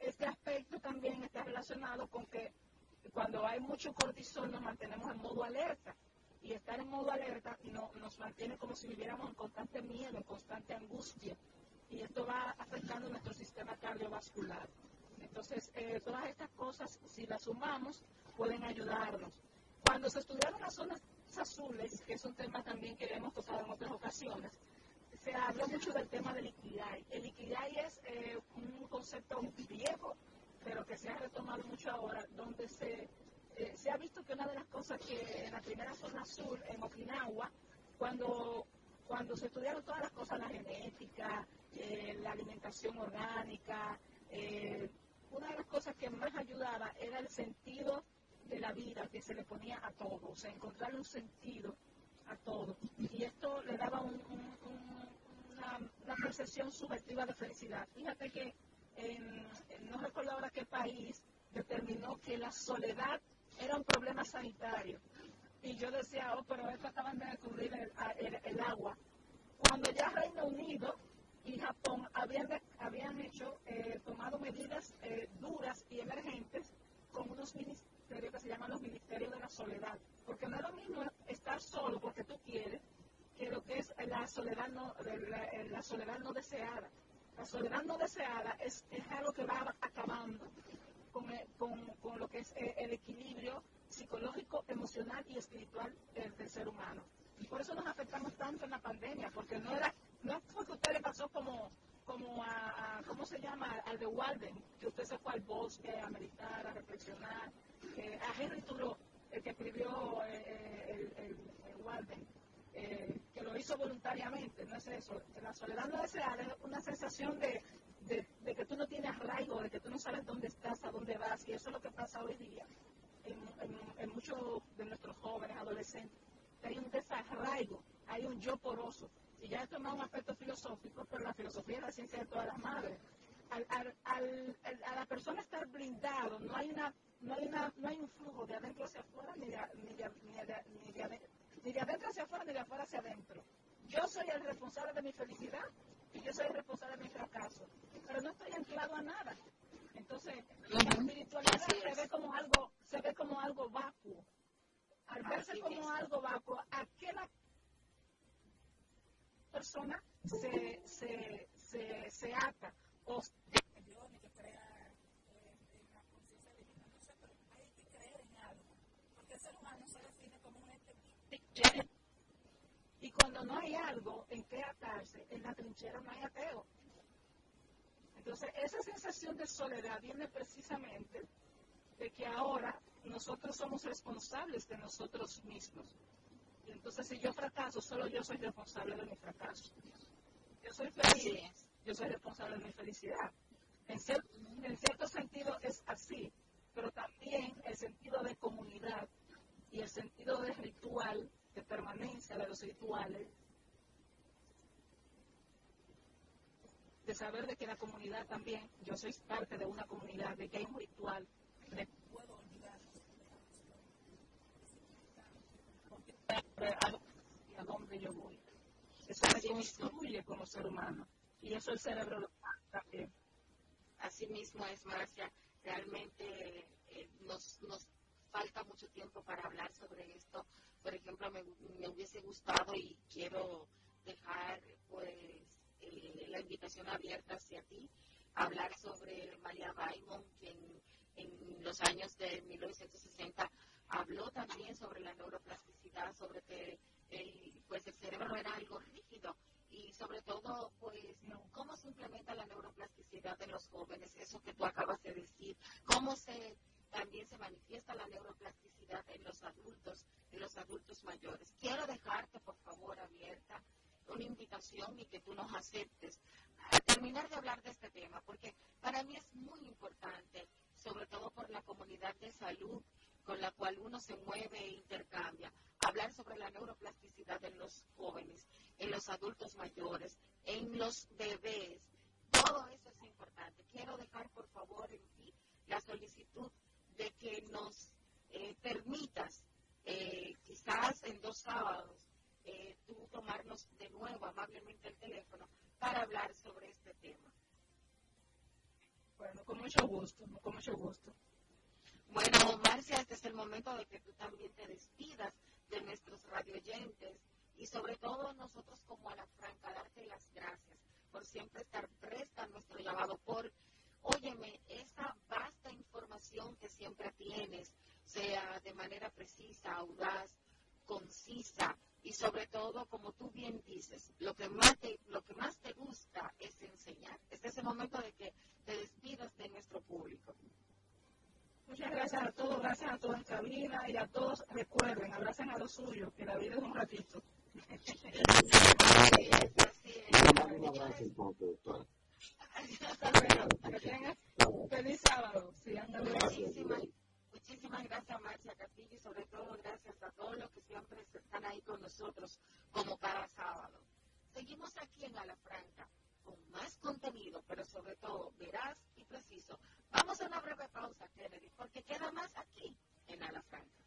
Este aspecto también está relacionado con que cuando hay mucho cortisol nos mantenemos en modo alerta y estar en modo alerta no, nos mantiene como si viviéramos en constante miedo, en constante angustia y esto va afectando nuestro sistema cardiovascular. Entonces, eh, todas estas cosas, si las sumamos, pueden ayudarnos. Cuando se estudiaron las zonas azules, que es un tema también que hemos tocado en otras ocasiones, se habló mucho del tema del Ikigai. El Ikigai es eh, un concepto viejo, pero que se ha retomado mucho ahora, donde se, eh, se ha visto que una de las cosas que en la primera zona sur, en Okinawa, cuando, cuando se estudiaron todas las cosas, la genética, eh, la alimentación orgánica, una de las cosas que más ayudaba era el sentido de la vida que se le ponía a todo, o sea, encontrarle un sentido a todo. Y esto le daba un, una, una, percepción subjetiva de felicidad. Fíjate que no recuerdo ahora qué país determinó que la soledad era un problema sanitario. Y yo decía, oh, pero esto acaban de descubrir el, el, agua. Cuando ya Reino Unido y Japón habían, habían hecho, eh, tomado medidas eh, duras y emergentes con unos ministerios que se llaman los ministerios de la soledad. Porque no es lo mismo estar solo porque tú quieres que lo que es la soledad no, la, la soledad no deseada. La soledad no deseada es, es algo que va acabando con, con, con lo que es eh, el equilibrio psicológico, emocional y espiritual del, ser humano. Y por eso nos afectamos tanto en la pandemia, porque no era, no fue que usted le pasó como, como a, ¿cómo se llama? Al de Walden, que usted se fue al bosque a meditar, a reflexionar. Eh, a Henry Thoreau, el que escribió eh, el, el, el Walden, eh, que lo hizo voluntariamente, no es eso. La soledad no deseada es una sensación de, de, que tú no tienes arraigo, de que tú no sabes dónde estás, a dónde vas, y eso es lo que pasa hoy día en, en, en muchos de nuestros jóvenes, adolescentes. Hay un desarraigo, hay un yo poroso. Y ya esto es un aspecto filosófico, pero la filosofía es la ciencia de todas las madres. Al, a la persona estar blindado, no hay, una, no, hay una, no hay un flujo de adentro hacia afuera ni de, ni de, ni de, ni de adentro hacia afuera ni de afuera hacia adentro. Yo soy el responsable de mi felicidad y yo soy responsable de mi fracaso, pero no estoy anclado a nada. Entonces, la espiritualidad se ve como algo, se ve como algo vacuo. Al verse como algo vacuo, ¿a qué la persona se, se, se, se ata? O y cuando no hay algo en qué atarse, en la trinchera no hay ateo. Entonces, esa sensación de soledad viene precisamente de que ahora nosotros somos responsables de nosotros mismos. Y entonces, si yo fracaso, solo yo soy responsable de mi fracaso. Yo soy feliz, yo soy responsable de mi felicidad. En, cier en cierto sentido es así, pero también el sentido de comunidad y el sentido de ritual, de permanencia de los rituales, de saber de que la comunidad también, yo soy parte de una comunidad, de que hay un ritual, de puedo olvidar a, dónde yo voy. Eso me construye como ser humano y eso el cerebro lo también. Así mismo es, Marcia, realmente eh, nos, nos falta mucho tiempo para hablar sobre esto. Por ejemplo, me, me hubiese gustado y quiero dejar pues eh, la invitación abierta hacia ti, hablar sobre María Raymond, quien en los años de 1960 habló también sobre la neuroplasticidad, sobre que el, pues el cerebro era algo rígido y sobre todo pues cómo se implementa la neuroplasticidad en los jóvenes, eso que tú acabas de decir, cómo se también se manifiesta la neuroplasticidad en los adultos, en los adultos mayores. Quiero dejarte, por favor, abierta una invitación y que tú nos aceptes a terminar de hablar de este tema, porque para mí es muy importante, sobre todo por la comunidad de salud con la cual uno se mueve e intercambia, hablar sobre la neuroplasticidad en los jóvenes, en los adultos mayores, en los bebés. Todo eso es importante. Quiero dejar, por favor, en ti la solicitud de que nos eh, permitas, eh, quizás en dos sábados, eh, tú tomarnos de nuevo amablemente el teléfono para hablar sobre este tema. Bueno, con mucho gusto, con mucho gusto. Bueno, Marcia, este es el momento de que tú también te despidas de nuestros radioyentes y sobre todo nosotros como a la franca darte las gracias por siempre estar presta a nuestro llamado, por, óyeme, esa vasta información que siempre tienes, sea de manera precisa, audaz, concisa y sobre todo, como tú bien dices, lo que más te, lo que más te gusta es enseñar. Este es el momento de que te despidas de nuestro público. Muchas gracias a todos, gracias a todos en cabina y a todos recuerden, abracen a los suyos, que la vida es un ratito. Un abrazo entonces, doctora. Feliz sábado. Sí, muchísimas, muchísimas gracias, Marcia Castillo, y sobre todo gracias a todos los que siempre están ahí con nosotros, como cada sábado. Seguimos aquí en Alafranca con más contenido, pero sobre todo veraz y preciso. Vamos a una breve pausa, Kennedy, porque queda más aquí en Alafranca.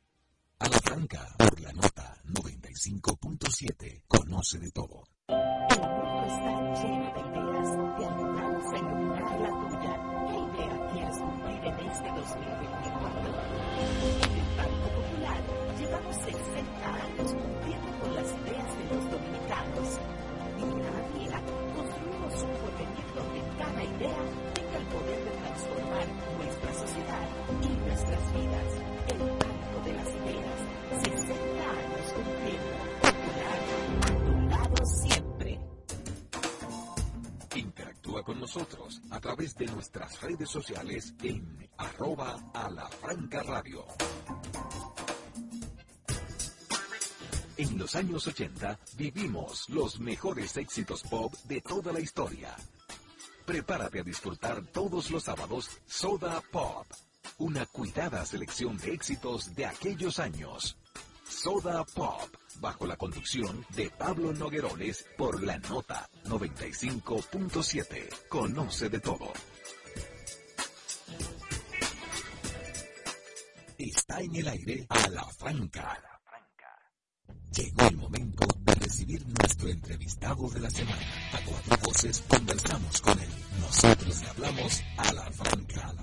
Alafranca, por la nota 95.7, conoce de todo. El mundo está lleno de ideas. Te ayudamos a iluminar la tuya. ¿Qué idea quieres cumplir en este 2024? En el Banco Popular llevamos 60 años cumpliendo con las ideas de los dominicanos. Y cada día construimos un porvenir donde cada idea tenga el poder de transformar nuestra sociedad y nuestras vidas. El Banco de las Ideas. Con nosotros a través de nuestras redes sociales en arroba a la radio. En los años 80 vivimos los mejores éxitos pop de toda la historia. Prepárate a disfrutar todos los sábados Soda Pop, una cuidada selección de éxitos de aquellos años. Soda Pop, bajo la conducción de Pablo Noguerones por la nota 95.7. Conoce de todo. Está en el aire a la franca. Llegó el momento de recibir nuestro entrevistado de la semana. A cuatro voces conversamos con él. Nosotros le hablamos a. A la franca,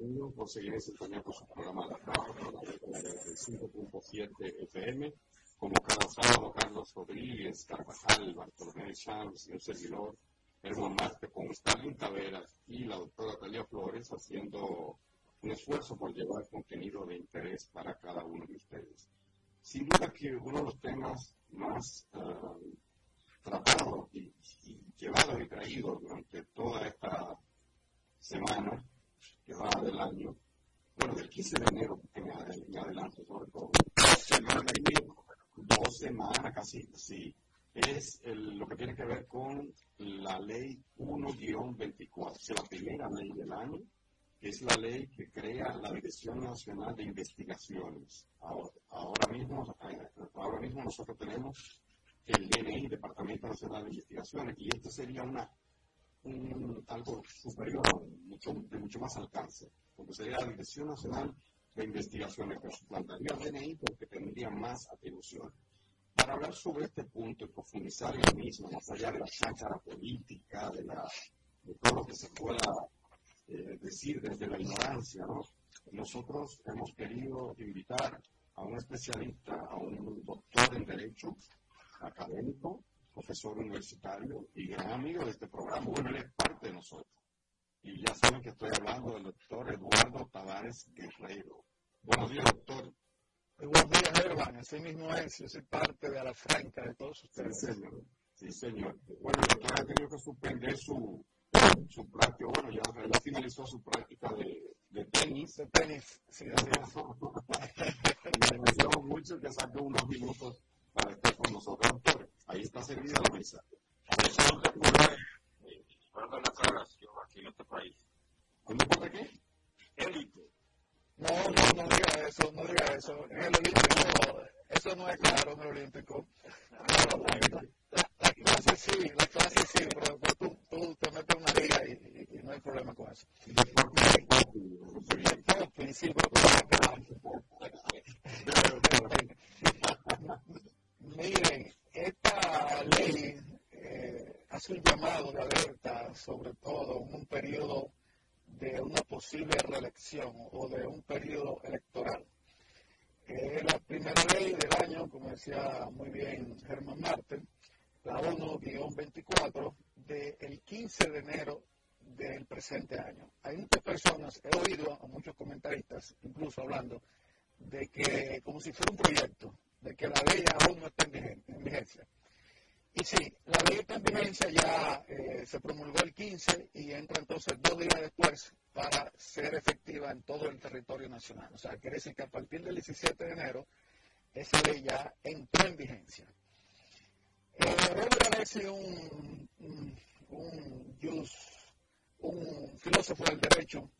Bienvenido por seguir en sintonía su programa La Franca, de 5.7 FM. Como cada sábado, Carlos Rodríguez, Carvajal, Bartolomé Chávez y un servidor, Herman Marte, con Stalin Taveras y la doctora Talia Flores haciendo un esfuerzo por llevar contenido de interés para cada uno de ustedes. Sin duda que uno de los temas más uh, tratados y, y llevados y traídos durante toda esta semana que va del año, bueno, del 15 de enero en, adelante, sobre todo, semana y media, dos semanas casi, sí, es lo que tiene que ver con la ley 1-24, es la primera ley del año, que es la ley que crea la Dirección Nacional de Investigaciones. Ahora, ahora, mismo, ahora mismo nosotros tenemos el DNI, Departamento Nacional de Investigaciones, y esto sería una, un, algo superior, mucho, de mucho más alcance, porque sería la Dirección Nacional de Investigaciones, que suplantaría DNI porque tendría más atribuciones. Para hablar sobre este punto y profundizar en el mismo, más allá de la cháchara política, de, la, de todo lo que se pueda eh, decir desde la ignorancia, ¿no? Nosotros hemos querido invitar a un especialista, a un doctor en Derecho académico, profesor universitario y gran amigo de este programa. Bueno, él es parte de nosotros. Y ya saben que estoy hablando del doctor Eduardo Tavares Guerrero. Buenos días, doctor. Buenos días, Herman. Así mismo es. Yo soy parte de la franca de todos ustedes. Sí, señor. Sí, señor. Bueno, el doctor ha tenido que suspender su, su práctica, bueno, ya, ya finalizó su práctica de, de tenis. De tenis, sí, así es. Agradecemos mucho que saque unos minutos para estar con nosotros. Ahí está servida la mesa. Eso no te ocurre, eh, guarda una aclaración aquí en este país. ¿Un deporte qué? Élite. No, no, no diga eso, no diga eso. En el Olímpico, eso no es claro en el olímpico. La, la, la clase sí, la clase sí, pero, tú, tú te metes una liga y, y- y no hay problema con eso. Sí, pero Miren, esta ley eh, hace un llamado de alerta, sobre todo en un periodo de una posible reelección o de un periodo electoral. Eh, la primera ley del año, como decía muy bien Germán Marten, la 1-24 del 15 de enero del presente año. Hay muchas personas, he oído a muchos comentaristas, incluso hablando, de que como si fuera un proyecto, de que la ley aún no está en vigen- en vigencia. Y sí, la ley está en vigencia, ya eh, se promulgó el 15 y entra entonces dos días después para ser efectiva en todo el territorio nacional. O sea, quiere decir que a partir del 17 de enero esa ley ya entró en vigencia. Eh, Robert Alessi, un, un filósofo del derecho,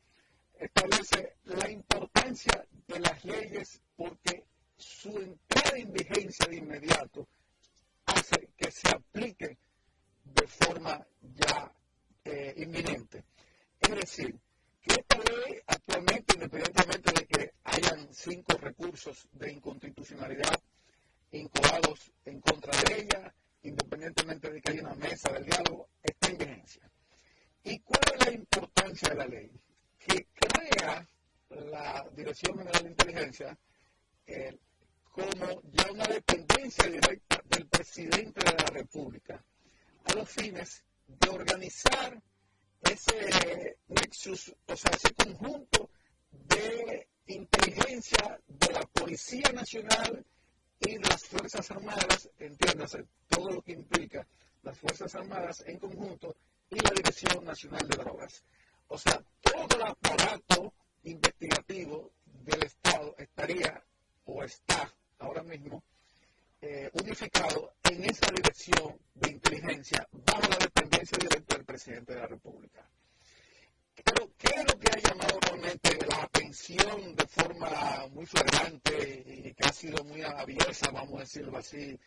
establece la importancia de las leyes porque su entrada en vigencia de inmediato hace que se aplique de forma ya eh, inminente. Es decir, que esta ley actualmente, independientemente de que hayan cinco recursos de inconstitucionalidad incoados en contra de ella, independientemente de que haya una mesa del diálogo, está en vigencia. ¿Y cuál es la importancia de la ley? Que crea la Dirección General de Inteligencia eh, como ya una directa del presidente de la República, a los fines de organizar ese nexus, o sea, ese conjunto de inteligencia de la Policía Nacional y las Fuerzas Armadas, entiéndase, todo lo que implica las Fuerzas Armadas en conjunto y la Dirección Nacional de Drogas. O sea, todo el aparato investigativo del Estado estaría o está ahora mismo eh, unificado en esa dirección de inteligencia bajo la dependencia directa del presidente de la República. Pero, ¿qué es lo que ha llamado realmente la atención de forma muy flagrante y que ha sido muy aviosa, vamos a decirlo así,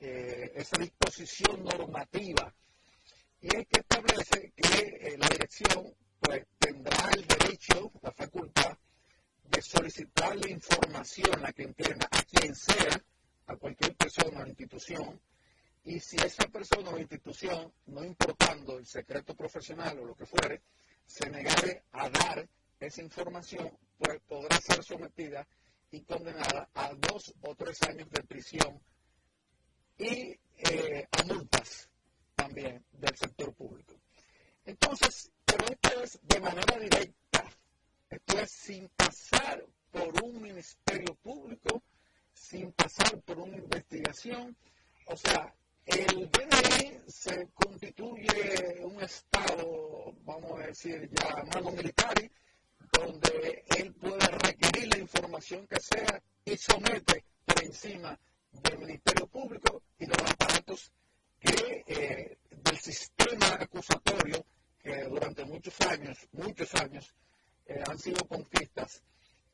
eh, esa disposición normativa? Y es que establece que eh, la dirección pues, tendrá el derecho, la facultad, de solicitarle información, la que entienda, a quien sea, a cualquier persona o institución, y si esa persona o institución, no importando el secreto profesional o lo que fuere, se negare a dar esa información, pues podrá ser sometida y condenada a dos o tres años de prisión y eh, a multas también del sector público. Entonces, pero esto es de manera directa, esto es sin pasar por un ministerio público, sin pasar por una investigación, o sea, el DNI se constituye un Estado, vamos a decir, ya mano militar, donde él puede requerir la información que sea y somete por encima del Ministerio Público y los aparatos que, eh, del sistema acusatorio que durante muchos años, muchos años, eh, han sido conquistas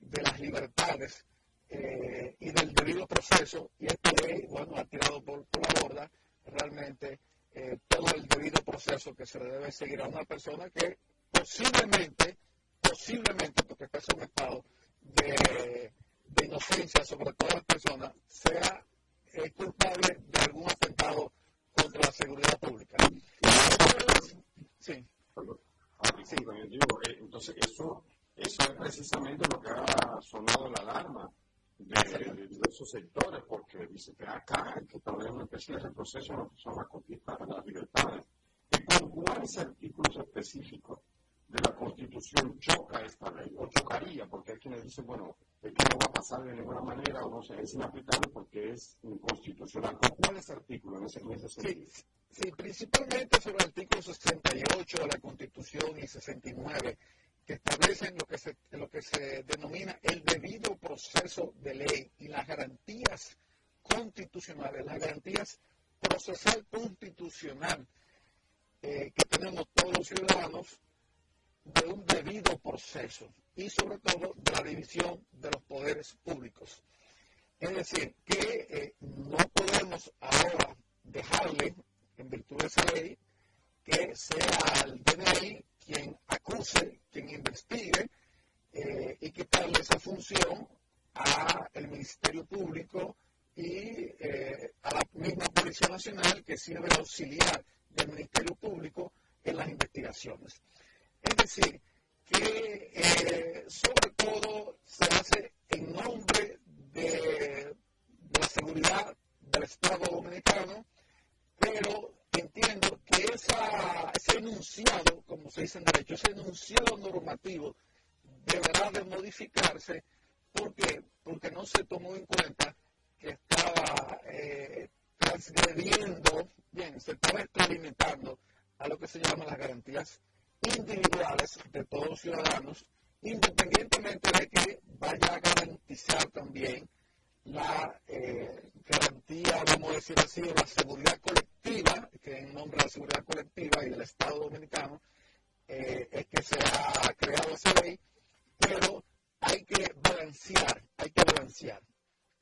de las libertades eh, y del debido proceso, y esta ley, bueno, ha tirado por, por la borda realmente eh, todo el debido proceso que se le debe seguir a una persona que posiblemente, posiblemente, porque está estado de, de inocencia sobre todas las personas, sea eh, culpable de algún atentado contra la seguridad pública. Sí. Ah, digo, eh, entonces eso, eso es precisamente lo que ha sonado la alarma de, diversos sectores, porque dice que acá que todavía retroceso en lo que son las conquistas de las libertades. ¿Y con cuáles artículos específicos de la Constitución choca esta ley? O chocaría, porque hay quienes dicen, bueno, es que no va a pasar de ninguna manera o no se es inaplicable porque es inconstitucional. ¿Con cuáles artículos en ese, en ese sentido? Sí, sí, principalmente sobre el artículo 68 de la Constitución y 69, que establecen lo que se, lo que se denomina el debido proceso de ley y las garantías constitucionales, las garantías procesal constitucional eh, que tenemos todos los ciudadanos de un debido proceso y sobre todo de la división de los poderes públicos. Es decir, que eh, no podemos ahora dejarle, en virtud de esa ley, que sea el DNI quien acuse, quien investigue eh, y quitarle esa función al Ministerio Público y eh, a la misma Policía Nacional que sirve de auxiliar del Ministerio Público en las investigaciones. Es decir, que eh, sobre todo se hace en nombre de, la seguridad del Estado Dominicano, pero entiendo que esa, ese enunciado, como se dice en derecho, ese enunciado normativo deberá de modificarse. Porque porque no se tomó en cuenta que estaba eh, transgrediendo, bien, se estaba extralimitando a lo que se llaman las garantías individuales de todos los ciudadanos, independientemente de que vaya a garantizar también la eh, garantía, vamos a decir así, de la seguridad colectiva, que en nombre de la seguridad colectiva y del Estado Dominicano eh, es que se ha creado esa ley, pero hay que balancear, hay que balancear,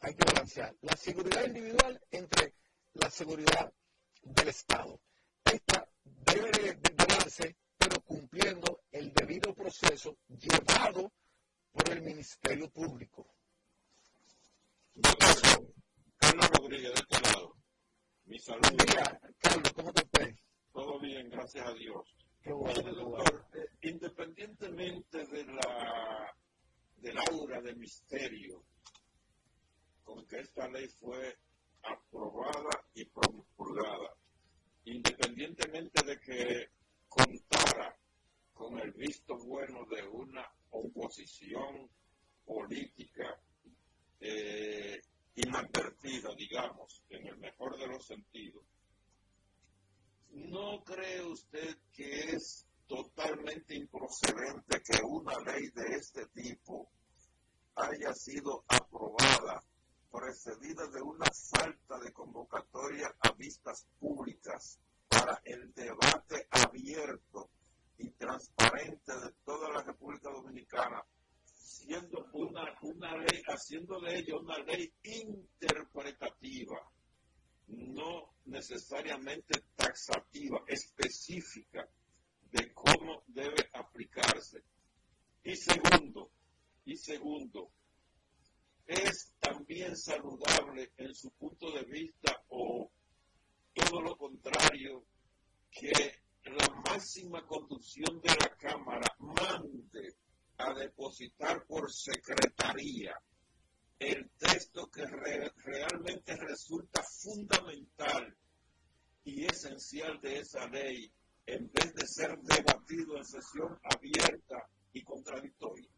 hay que balancear la seguridad individual entre la seguridad del Estado. Esta debe de darse, pero cumpliendo el debido proceso llevado por el Ministerio Público. Carlos Rodríguez, de este lado. Mi salud. Carlos, ¿cómo te ves? Todo bien, gracias a Dios. Qué bueno, doctor, eh, independientemente de la del aura de misterio con que esta ley fue aprobada y promulgada, independientemente de que contara con el visto bueno de una oposición política eh, inadvertida, digamos, en el mejor de los sentidos, ¿no cree usted que es totalmente improcedente que una ley de este tipo haya sido aprobada precedida de una falta de convocatoria a vistas públicas para el debate abierto y transparente de toda la República Dominicana, siendo una, una ley, haciendo de ello una ley interpretativa, no necesariamente taxativa, específica de cómo debe aplicarse. Y segundo, y segundo, es también saludable en su punto de vista o todo lo contrario que la máxima conducción de la Cámara mande a depositar por secretaría el texto que realmente resulta fundamental y esencial de esa ley en vez de ser debatido en sesión abierta y contradictoria.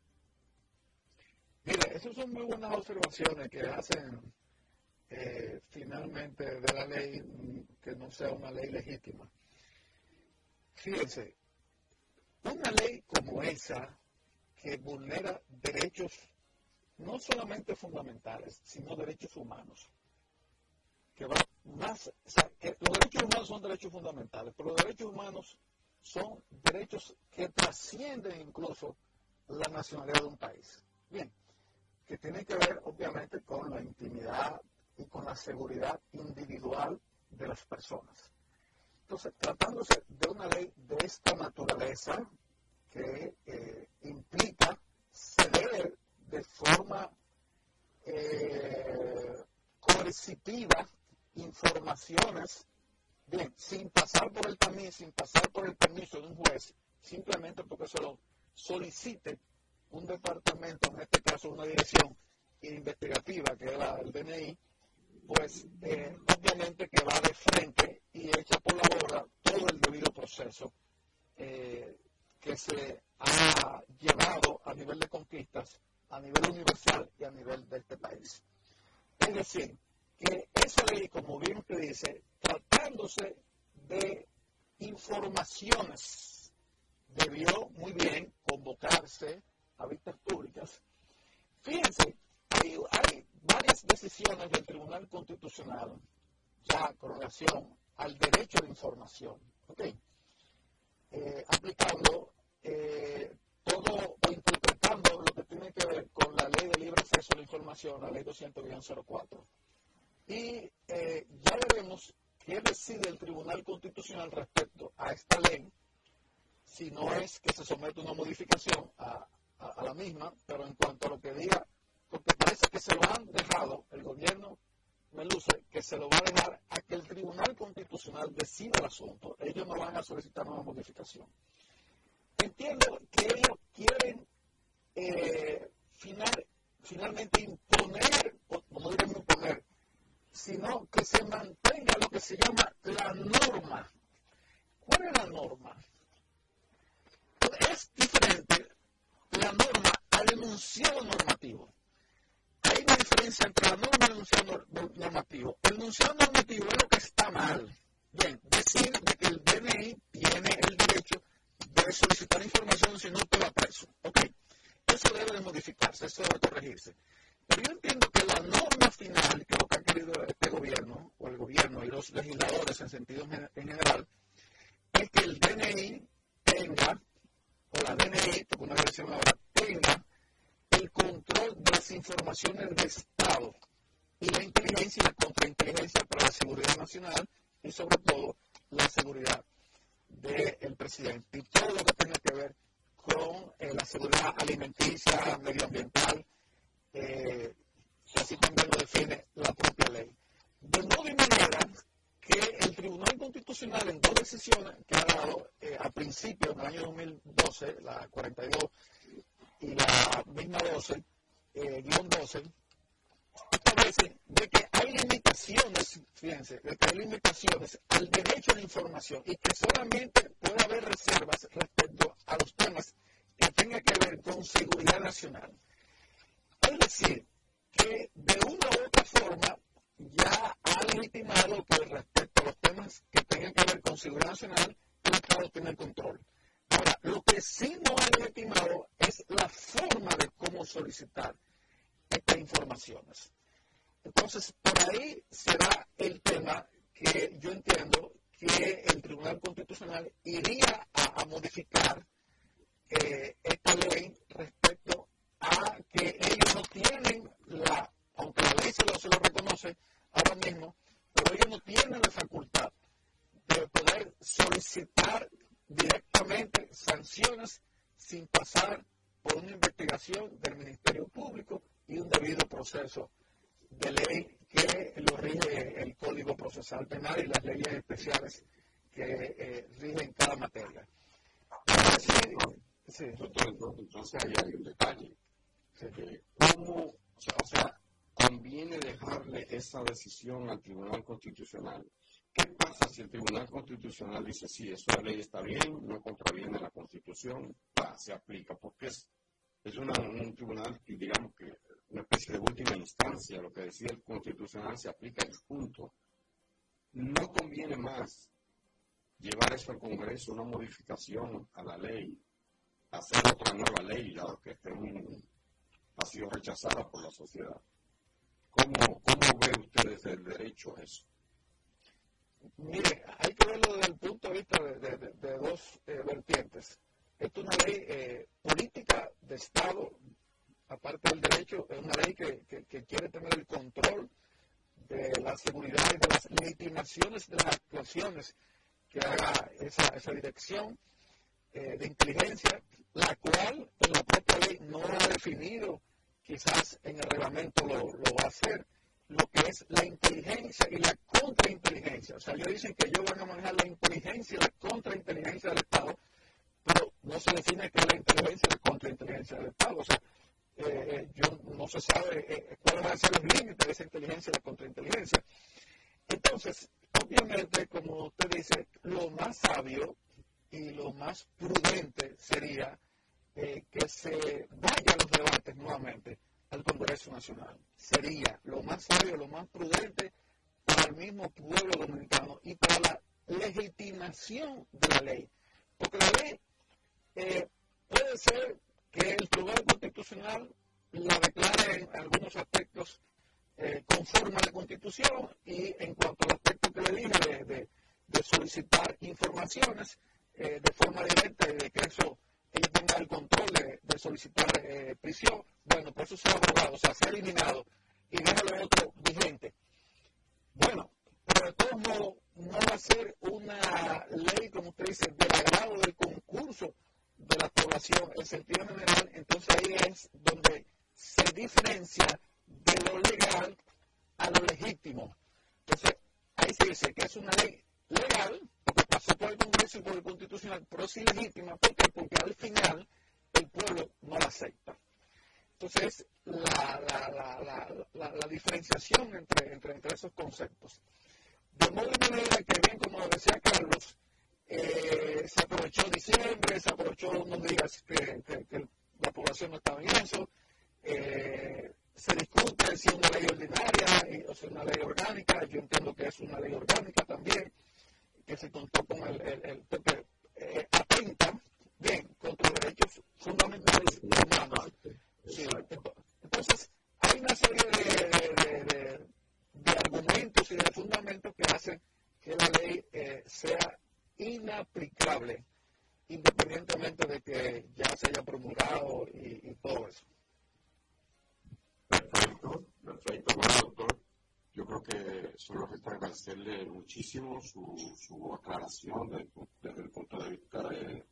Mira, esas son muy buenas observaciones que hacen eh, finalmente de la ley que no sea una ley legítima. Fíjense, una ley como esa que vulnera derechos no solamente fundamentales, sino derechos humanos, que va más, que los derechos humanos son derechos fundamentales, pero los derechos humanos son derechos que trascienden incluso la nacionalidad de un país. Bien, que tiene que ver obviamente con la intimidad y con la seguridad individual de las personas. Entonces, tratándose de una ley de esta naturaleza que eh, implica ceder de forma eh, coercitiva informaciones, sin pasar por el camino, sin pasar por el permiso de un juez, simplemente porque se lo solicite un departamento, en este caso una dirección investigativa, que es la, el DNI, pues eh, obviamente que va de frente y echa por la borda todo el debido proceso que se ha llevado a nivel de conquistas, a nivel universal y a nivel de este país. Es decir, que esa ley, como bien usted dice, tratándose de informaciones, debió muy bien convocarse a vistas públicas. Fíjense, hay, varias decisiones del Tribunal Constitucional ya con relación al derecho de información, eh, aplicando eh, todo interpretando lo que tiene que ver con la ley de libre acceso a la información la ley 200-04. Y eh, ya veremos qué decide el Tribunal Constitucional respecto a esta ley, si no es que se somete una modificación a la misma, pero en cuanto a lo que diga, porque parece que se lo han dejado el gobierno me luce que se lo va a dejar a que el Tribunal Constitucional decida el asunto. Ellos no van a solicitar una modificación. Entiendo que ellos quieren eh, final, finalmente imponer, no diremos imponer, sino que se mantenga lo que se llama la norma. ¿Cuál es la norma? Es diferente la norma al enunciado normativo hay una diferencia entre la norma y el enunciado normativo. El enunciado normativo es lo que está mal. Bien, decir de que el DNI tiene el derecho de solicitar información si no te va preso. Ok, eso debe de modificarse, eso debe corregirse. Pero yo entiendo que la norma final, que es lo que ha querido este gobierno, o el gobierno y los legisladores en sentido en general, es que el DNI tenga, o la DNI, porque una versión ahora, tenga el control de las informaciones de Estado y la inteligencia y la contrainteligencia para la seguridad nacional y sobre todo la seguridad del presidente y todo lo que tenga que ver con eh, la seguridad alimenticia, medioambiental, eh, así también lo define la propia ley. De modo y manera que el Tribunal Constitucional en dos decisiones que ha dado eh, a principios del año 2012, la 42 y la misma 12, eh, guion 12, establece de que hay limitaciones, fíjense, de que hay limitaciones al derecho a la información y que solamente puede haber reservas respecto a los temas que tengan que ver con seguridad nacional. Es decir, que de una u otra forma ya ha legitimado que respecto a los temas que tengan que ver con seguridad nacional, el Estado tiene el control. Ahora, lo que sí no ha legitimado es la forma de cómo solicitar estas informaciones. Entonces, por ahí será el tema que yo entiendo que el Tribunal Constitucional iría a, modificar eh, esta ley respecto a que ellos no tienen la, aunque la ley lo, se lo reconoce ahora mismo, pero ellos no tienen la facultad de poder solicitar directamente sanciones sin pasar por una investigación del Ministerio Público y un debido proceso de ley que lo rige el Código Procesal Penal y las leyes especiales que eh, rigen cada materia. Sí, entonces ahí hay un detalle. ¿Cómo, o sea, conviene dejarle esa decisión al Tribunal Constitucional ¿Qué pasa si el Tribunal Constitucional dice, sí, esa ley está bien, no contraviene la Constitución, se aplica? Porque es, es un tribunal, digamos que una especie de última instancia, lo que decía el Constitucional se aplica en punto. No conviene más llevar eso al Congreso, una modificación a la ley, hacer otra nueva ley, dado que este ha sido rechazada por la sociedad. ¿Cómo, cómo ve ustedes el derecho a eso? Mire, hay que verlo desde el punto de vista de, dos eh, vertientes. Esto es una ley eh, política de Estado, aparte del derecho, es una ley que, quiere tener el control de la seguridad y de las legitimaciones de las actuaciones que haga esa, dirección eh, de inteligencia, la cual en la propia ley no ha definido, quizás en el reglamento lo va a hacer lo que es la inteligencia y la contrainteligencia. O sea, ellos dicen que ellos van a manejar la inteligencia y la contrainteligencia del Estado, pero no se define qué es la inteligencia y la contrainteligencia del Estado. O sea, eh, eh, yo, no se sabe eh, cuáles van a ser los límites de esa inteligencia y la contrainteligencia. Entonces, obviamente, como usted dice, lo más sabio y lo más prudente sería que se vaya a los debates nuevamente al Congreso Nacional. Sería lo más sabio, lo más prudente para el mismo pueblo dominicano y para la legitimación de la ley. Porque la ley eh, puede ser que el Tribunal Constitucional la declare en algunos aspectos eh, conforme a la Constitución y en cuanto al aspecto que le dije de, solicitar informaciones eh, de forma directa y de que eso ella tenga el control de, solicitar eh, prisión. Bueno, por eso se ha abrogado, o sea, se ha eliminado y deja lo otro vigente. Bueno, pero de todos modos, no va a ser una ley, como usted dice, del agrado del concurso de la población en sentido general, entonces ahí es donde se diferencia de lo legal a lo legítimo. Entonces, ahí se dice que es una ley legal, pasó por el Congreso y por el Constitucional, pero es ilegítima. ¿Por qué? Porque al final el pueblo no la acepta. Entonces, la, la, la, la diferenciación entre, entre, entre, esos conceptos. De modo y manera que, bien como decía Carlos, eh, se aprovechó diciembre, se aprovechó unos días que, que, la población no estaba en eso, eh, se discute si es una ley ordinaria o si es una ley orgánica, yo entiendo que es una ley orgánica también, que se contó con el, el, eh, atenta bien contra derechos fundamentales humanos. Entonces, hay una serie de, de, argumentos y de fundamentos que hacen que la ley eh, sea inaplicable, independientemente de que ya se haya promulgado y, todo eso. Perfecto, perfecto. Doctor, yo creo que solo resta agradecerle muchísimo su, su aclaración desde, desde, el punto de vista de,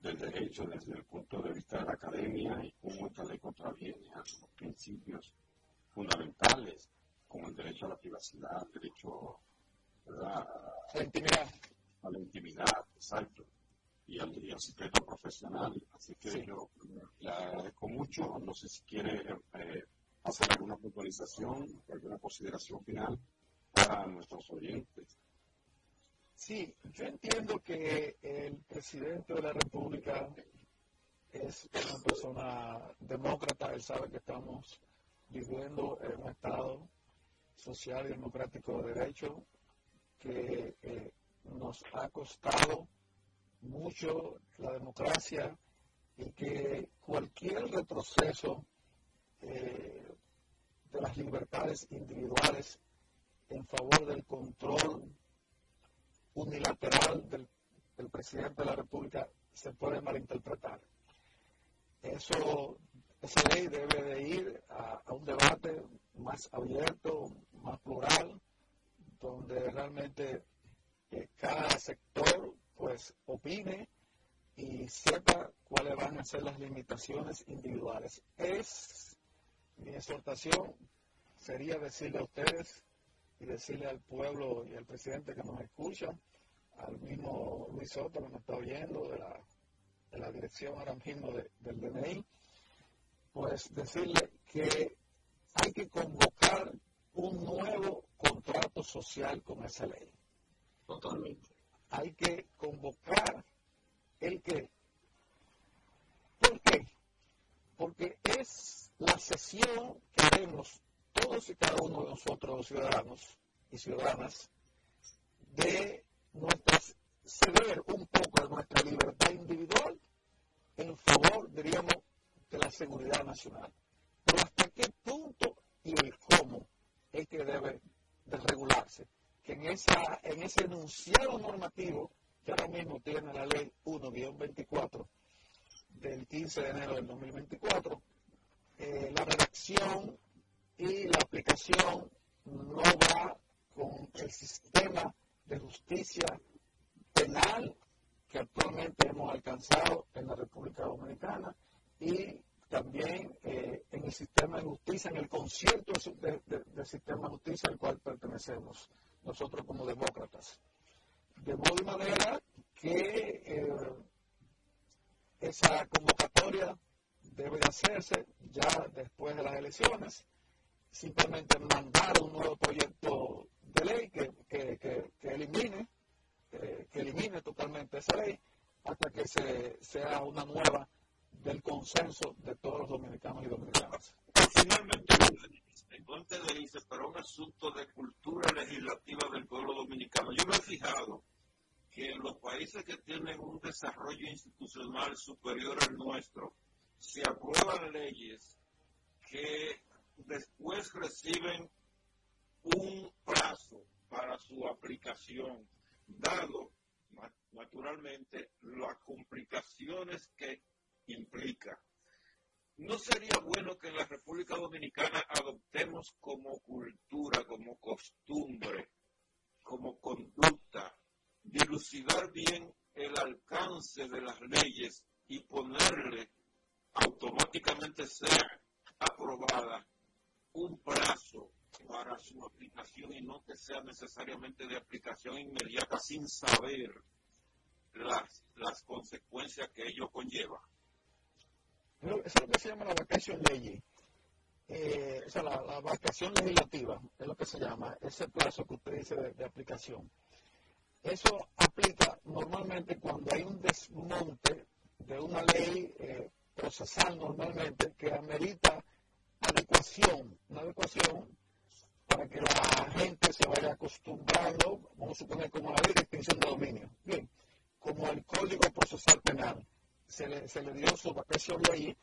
del derecho, desde el punto de vista de la academia y cómo esta ley contraviene a los principios fundamentales, como el derecho a la privacidad, el derecho a la intimidad. A la intimidad, exacto. Y al, y al secreto profesional. Así que sí. yo le agradezco mucho. No sé si quiere eh, hacer alguna puntualización, alguna consideración final para nuestros oyentes. Sí, yo entiendo que el presidente de la República es una persona demócrata, él sabe que estamos viviendo en un Estado social y democrático de derecho que eh, nos ha costado mucho la democracia y que cualquier retroceso eh, de las libertades individuales en favor del control unilateral del, presidente de la República se puede malinterpretar. Eso, esa ley debe de ir a, a un debate más abierto, más plural, donde realmente eh, cada sector pues opine y sepa cuáles van a ser las limitaciones individuales. Es mi exhortación sería decirle a ustedes y decirle al pueblo y al presidente que nos escucha, al mismo Luis Soto que nos está oyendo de la, de la dirección ahora mismo de, del DNI, pues decirle que hay que convocar un nuevo contrato social con esa ley. Totalmente. Hay que convocar el que. ¿Por qué? Porque es la sesión que haremos todos y cada uno de nosotros, los ciudadanos y ciudadanas, de nuestras, ceder un poco de nuestra libertad individual en favor, diríamos, de la seguridad nacional. Pero hasta qué punto y el cómo es que debe de regularse. Que en, esa, en ese enunciado normativo que ahora mismo tiene la ley 1-24 del 15 de enero del 2024, eh, la redacción y la aplicación no va con el sistema de justicia penal que actualmente hemos alcanzado en la República Dominicana y también eh, en el sistema de justicia, en el concierto del de, sistema de justicia al cual pertenecemos nosotros como demócratas. De modo y manera que eh, esa convocatoria debe de hacerse ya después de las elecciones, simplemente mandar un nuevo proyecto de ley que, que, que, que elimine, que elimine totalmente esa ley hasta que se, sea una nueva del consenso de todos los dominicanos y dominicanas. Finalmente, entonces dice, pero un asunto de cultura legislativa del pueblo dominicano. Yo me he fijado que en los países que tienen un desarrollo institucional superior al nuestro, se aprueban leyes que después reciben un plazo para su aplicación, dado naturalmente las complicaciones que implica. ¿No sería bueno que en la República Dominicana adoptemos como cultura, como costumbre, como conducta, dilucidar bien el alcance de las leyes y ponerle automáticamente sea aprobada un plazo para su aplicación y no que sea necesariamente de aplicación inmediata sin saber las, las consecuencias que ello conlleva? Eso es lo que se llama la vacación ley. Eh, o sea, la, vacación legislativa es lo que se llama, ese plazo que usted dice de, aplicación. Eso aplica normalmente cuando hay un desmonte de una ley eh, procesal normalmente que amerita adecuación, una adecuación para que la gente se vaya acostumbrando, vamos a suponer como la ley de extinción de dominio. Bien, como el Código Procesal Penal se le, se le dio su vacación ley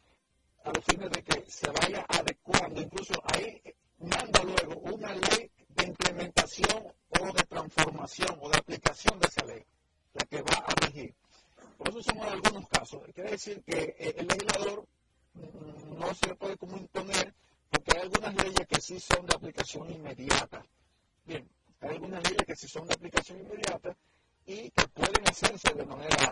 a los fines de que se vaya adecuando, incluso ahí manda luego una ley de implementación o de transformación o de aplicación de esa ley, la que va a regir. Por eso son algunos casos. Quiere decir que eh, el legislador mm, no se le puede como imponer, porque hay algunas leyes que sí son de aplicación inmediata. Bien, hay algunas leyes que sí son de aplicación inmediata y que pueden hacerse de manera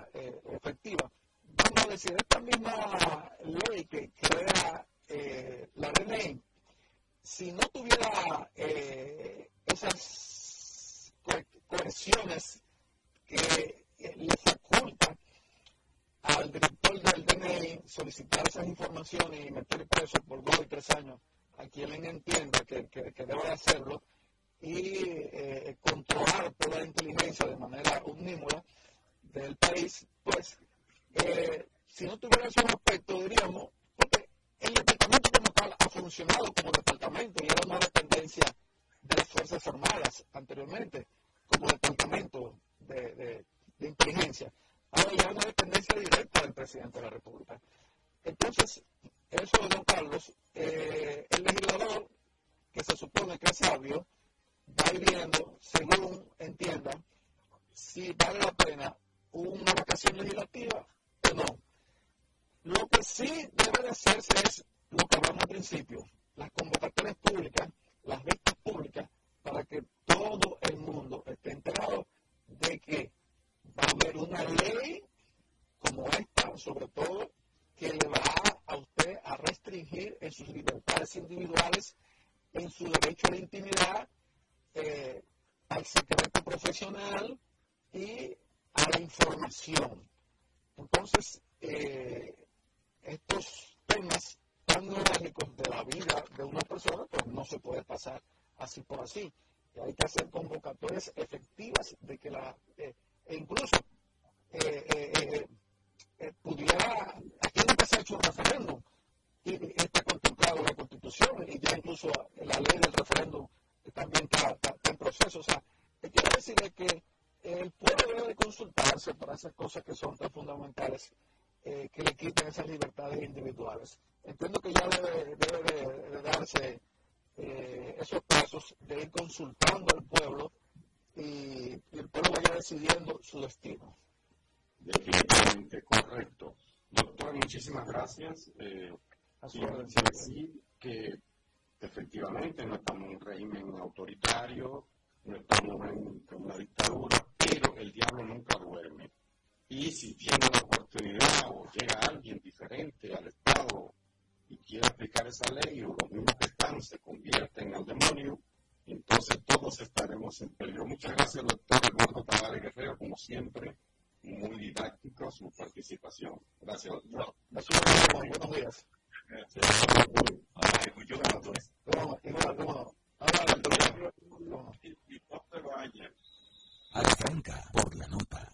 cosas que son tan fundamentales eh, que le quiten esas libertades individuales. Entiendo que ya debe, de, darse eh, esos pasos de ir consultando al pueblo y, el pueblo vaya decidiendo su destino. Definitivamente, correcto. Doctor, muchísimas gracias. Eh, efectivamente no estamos en un régimen autoritario, no estamos en una dictadura, pero el diablo nunca duerme. Y si tiene la oportunidad o llega alguien diferente al Estado y quiere aplicar esa ley o los mismos que están se convierten al demonio, entonces todos estaremos en peligro. Muchas gracias, doctor Eduardo Tavares Guerrero, como siempre, muy didáctico su participación. Gracias, doctor. Gracias, buenos días. A la franca, por la nota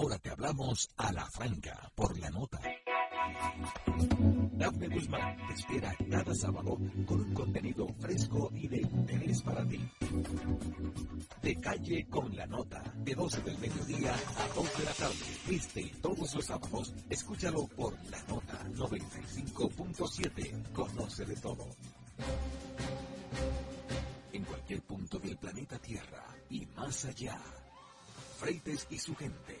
Ahora te hablamos a la franca por la nota. Jaime Guzmán te espera cada sábado con un contenido fresco y de interés para ti. De calle con la nota, de 12 del mediodía a 2 de la tarde. Este y todos los sábados, escúchalo por la nota 95.7. Conoce de todo. En cualquier punto del planeta Tierra y más allá. Freites y su gente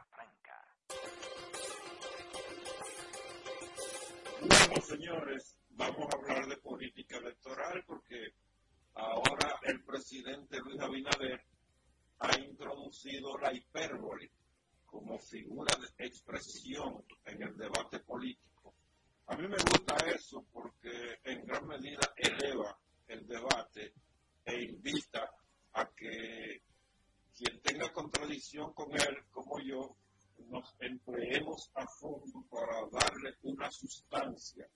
Señores, vamos a hablar de política electoral porque ahora el presidente Luis Abinader ha introducido la hipérbole como figura de expresión en el debate político. A mí me gusta eso porque en gran medida eleva el debate e invita a que quien tenga contradicción con él, como yo, nos empleemos a fondo para darle una sustancia.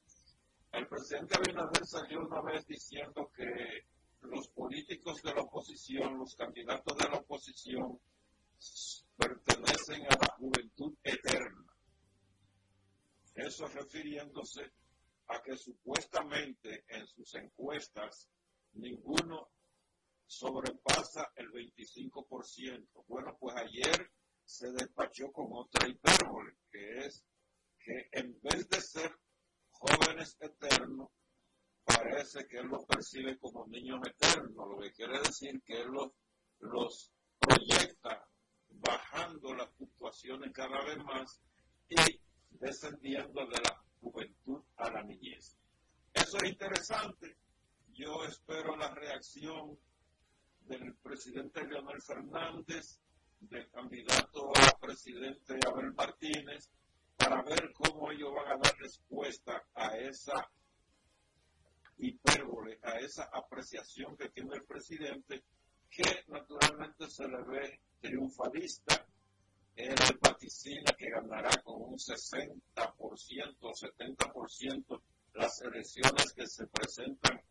El presidente Abinader salió una vez diciendo que los políticos de la oposición, los candidatos de la oposición, pertenecen a la juventud eterna. Eso refiriéndose a que supuestamente en sus encuestas ninguno sobrepasa el 25%. Bueno, pues ayer se despachó con otra hipérbole, que es que en vez de ser jóvenes eternos, parece que él los percibe como niños eternos, lo que quiere decir que él los, los proyecta bajando las fluctuaciones cada vez más y descendiendo de la juventud a la niñez. Eso es interesante. Yo espero la reacción del presidente Leonel Fernández del candidato a presidente Abel Martínez para ver cómo ellos van a dar respuesta a esa hipérbole, a esa apreciación que tiene el presidente, que naturalmente se le ve triunfalista. Él vaticina que ganará con un 60% o 70% las elecciones que se presentan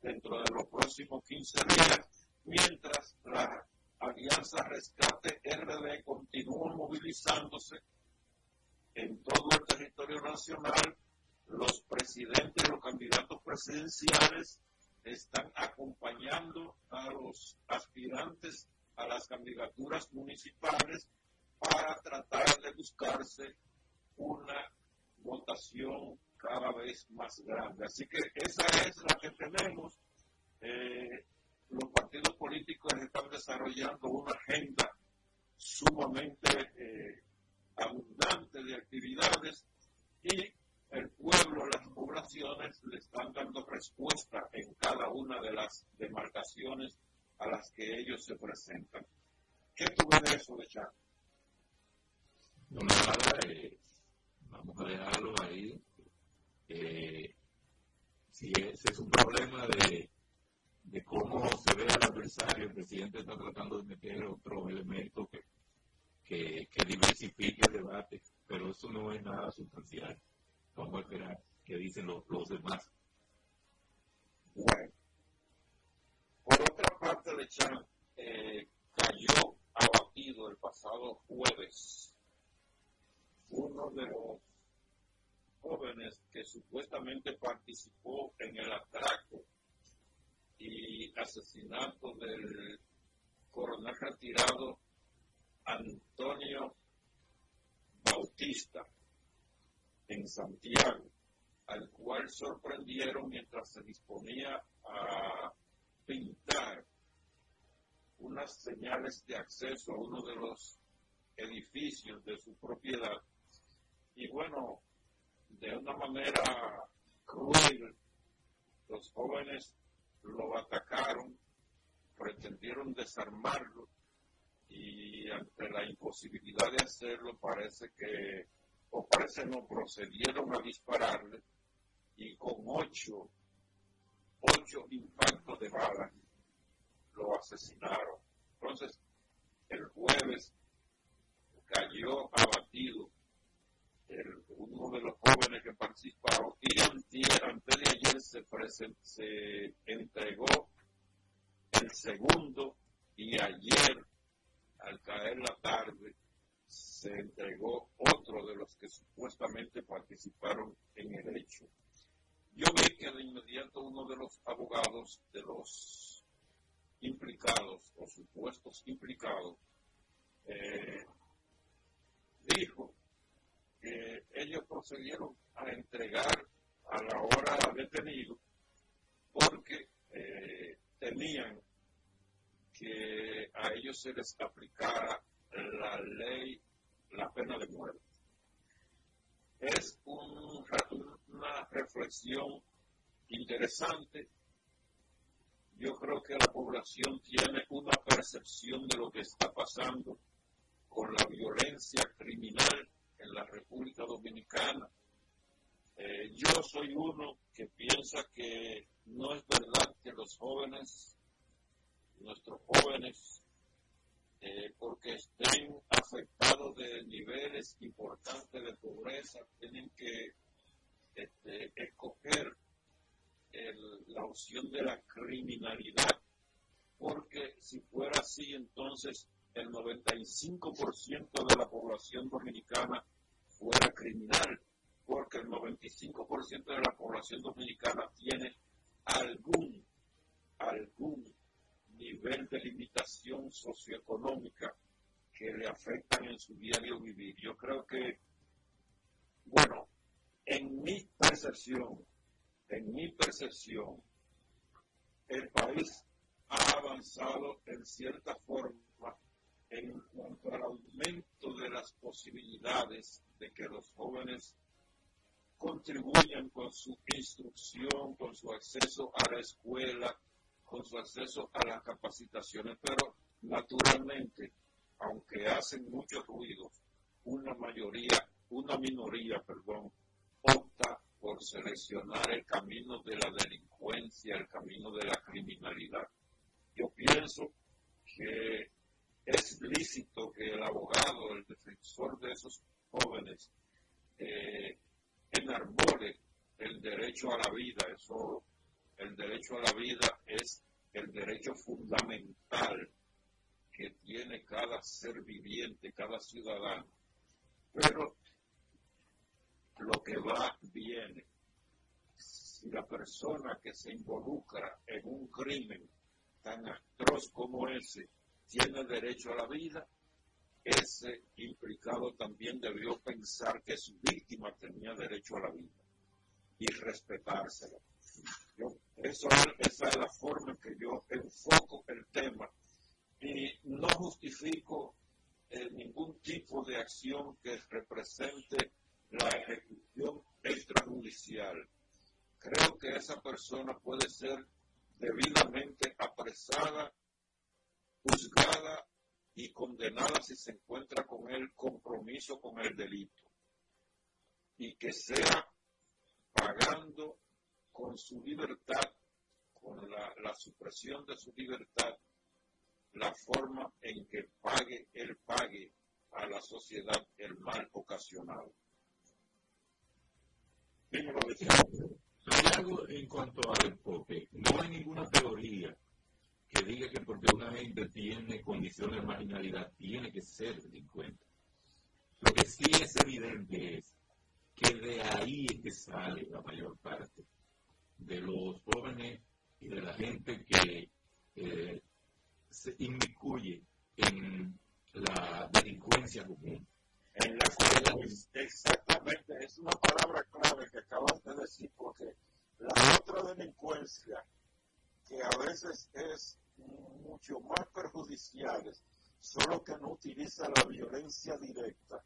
dentro de los próximos 15 días, mientras la Alianza Rescate RD continúa movilizándose en todo el territorio nacional. Los presidentes, los candidatos presidenciales están acompañando a los aspirantes a las candidaturas municipales para tratar de buscarse una votación cada vez más grande. Así que esa es la que tenemos. Eh, los partidos políticos están desarrollando una agenda sumamente eh, abundante de actividades y el pueblo, las poblaciones le están dando respuesta en cada una de las demarcaciones a las que ellos se presentan. ¿Qué tú ves de eso, de Chan? No, nada, eh, vamos a dejarlo ahí. Eh, si ese es un problema de de cómo se ve al adversario, el presidente está tratando de meter otro elemento que, que, diversifique el debate, pero eso no es nada sustancial. Vamos a esperar qué dicen los, los demás. Bueno, por otra parte, Lechan eh, cayó abatido el pasado jueves uno de los jóvenes que supuestamente participó en el atraco y asesinato del coronel retirado Antonio Bautista en Santiago, al cual sorprendieron mientras se disponía a pintar unas señales de acceso a uno de los edificios de su propiedad. Y bueno, de una manera cruel, los jóvenes lo atacaron, pretendieron desarmarlo y ante la imposibilidad de hacerlo parece que, o parece no, procedieron a dispararle y con ocho ocho impactos de bala lo asesinaron. Entonces, el jueves cayó abatido el, uno de los jóvenes que participaron y antes, antes de ayer se, se entregó el segundo y ayer, al caer la tarde, se entregó otro de los que supuestamente participaron en el hecho. Yo vi que de inmediato uno de los abogados de los implicados o supuestos implicados eh, dijo que ellos procedieron a entregar a la hora detenido porque eh, temían que a ellos se les aplicara la ley, la pena de muerte. Es una reflexión interesante. Yo creo que la población tiene una percepción de lo que está pasando con la violencia criminal en la República Dominicana. Eh, yo soy uno que piensa que no es verdad que los jóvenes, nuestros jóvenes, eh, porque estén afectados de niveles importantes de pobreza, tienen que este, escoger la opción de la criminalidad, porque si fuera así, entonces el 95% de la población dominicana fuera criminal, porque el 95% de la población dominicana tiene algún, algún nivel de limitación socioeconómica que le afectan en su diario vivir. Yo creo que, bueno, en mi percepción, en mi percepción, el país ha avanzado en cierta forma en cuanto al aumento de las posibilidades de que los jóvenes contribuyan con su instrucción, con su acceso a la escuela, con su acceso a las capacitaciones, pero naturalmente, aunque hacen mucho ruido, una mayoría, una minoría, perdón, opta por seleccionar el camino de la delincuencia, el camino de la criminalidad. Yo pienso que es lícito que el abogado, el defensor de esos jóvenes, eh, el derecho a la vida. Eso, el derecho a la vida es el derecho fundamental que tiene cada ser viviente, cada ciudadano. Pero lo que va viene. Si la persona que se involucra en un crimen tan atroz como ese tiene derecho a la vida, ese implicado también debió pensar que su víctima tenía derecho a la vida y respetársela. Eso, esa es la forma en que yo enfoco el tema y no justifico eh, ningún tipo de acción que represente la ejecución extrajudicial. Creo que esa persona puede ser debidamente apresada juzgada y condenada si se encuentra con el compromiso con el delito. Y que sea pagando con su libertad, con la, supresión de su libertad, la forma en que pague, él pague a la sociedad el mal ocasionado. Hay algo en cuanto al enfoque. No hay ninguna teoría que diga que porque una gente tiene condiciones de marginalidad tiene que ser delincuente. Lo que sí es evidente es que de ahí es que sale la mayor parte de los jóvenes y de la gente que eh, se inmiscuye en la delincuencia común. En la exactamente, es una palabra clave que acabas de decir, porque la otra delincuencia que a veces es mucho más perjudiciales, solo que no utiliza la violencia directa,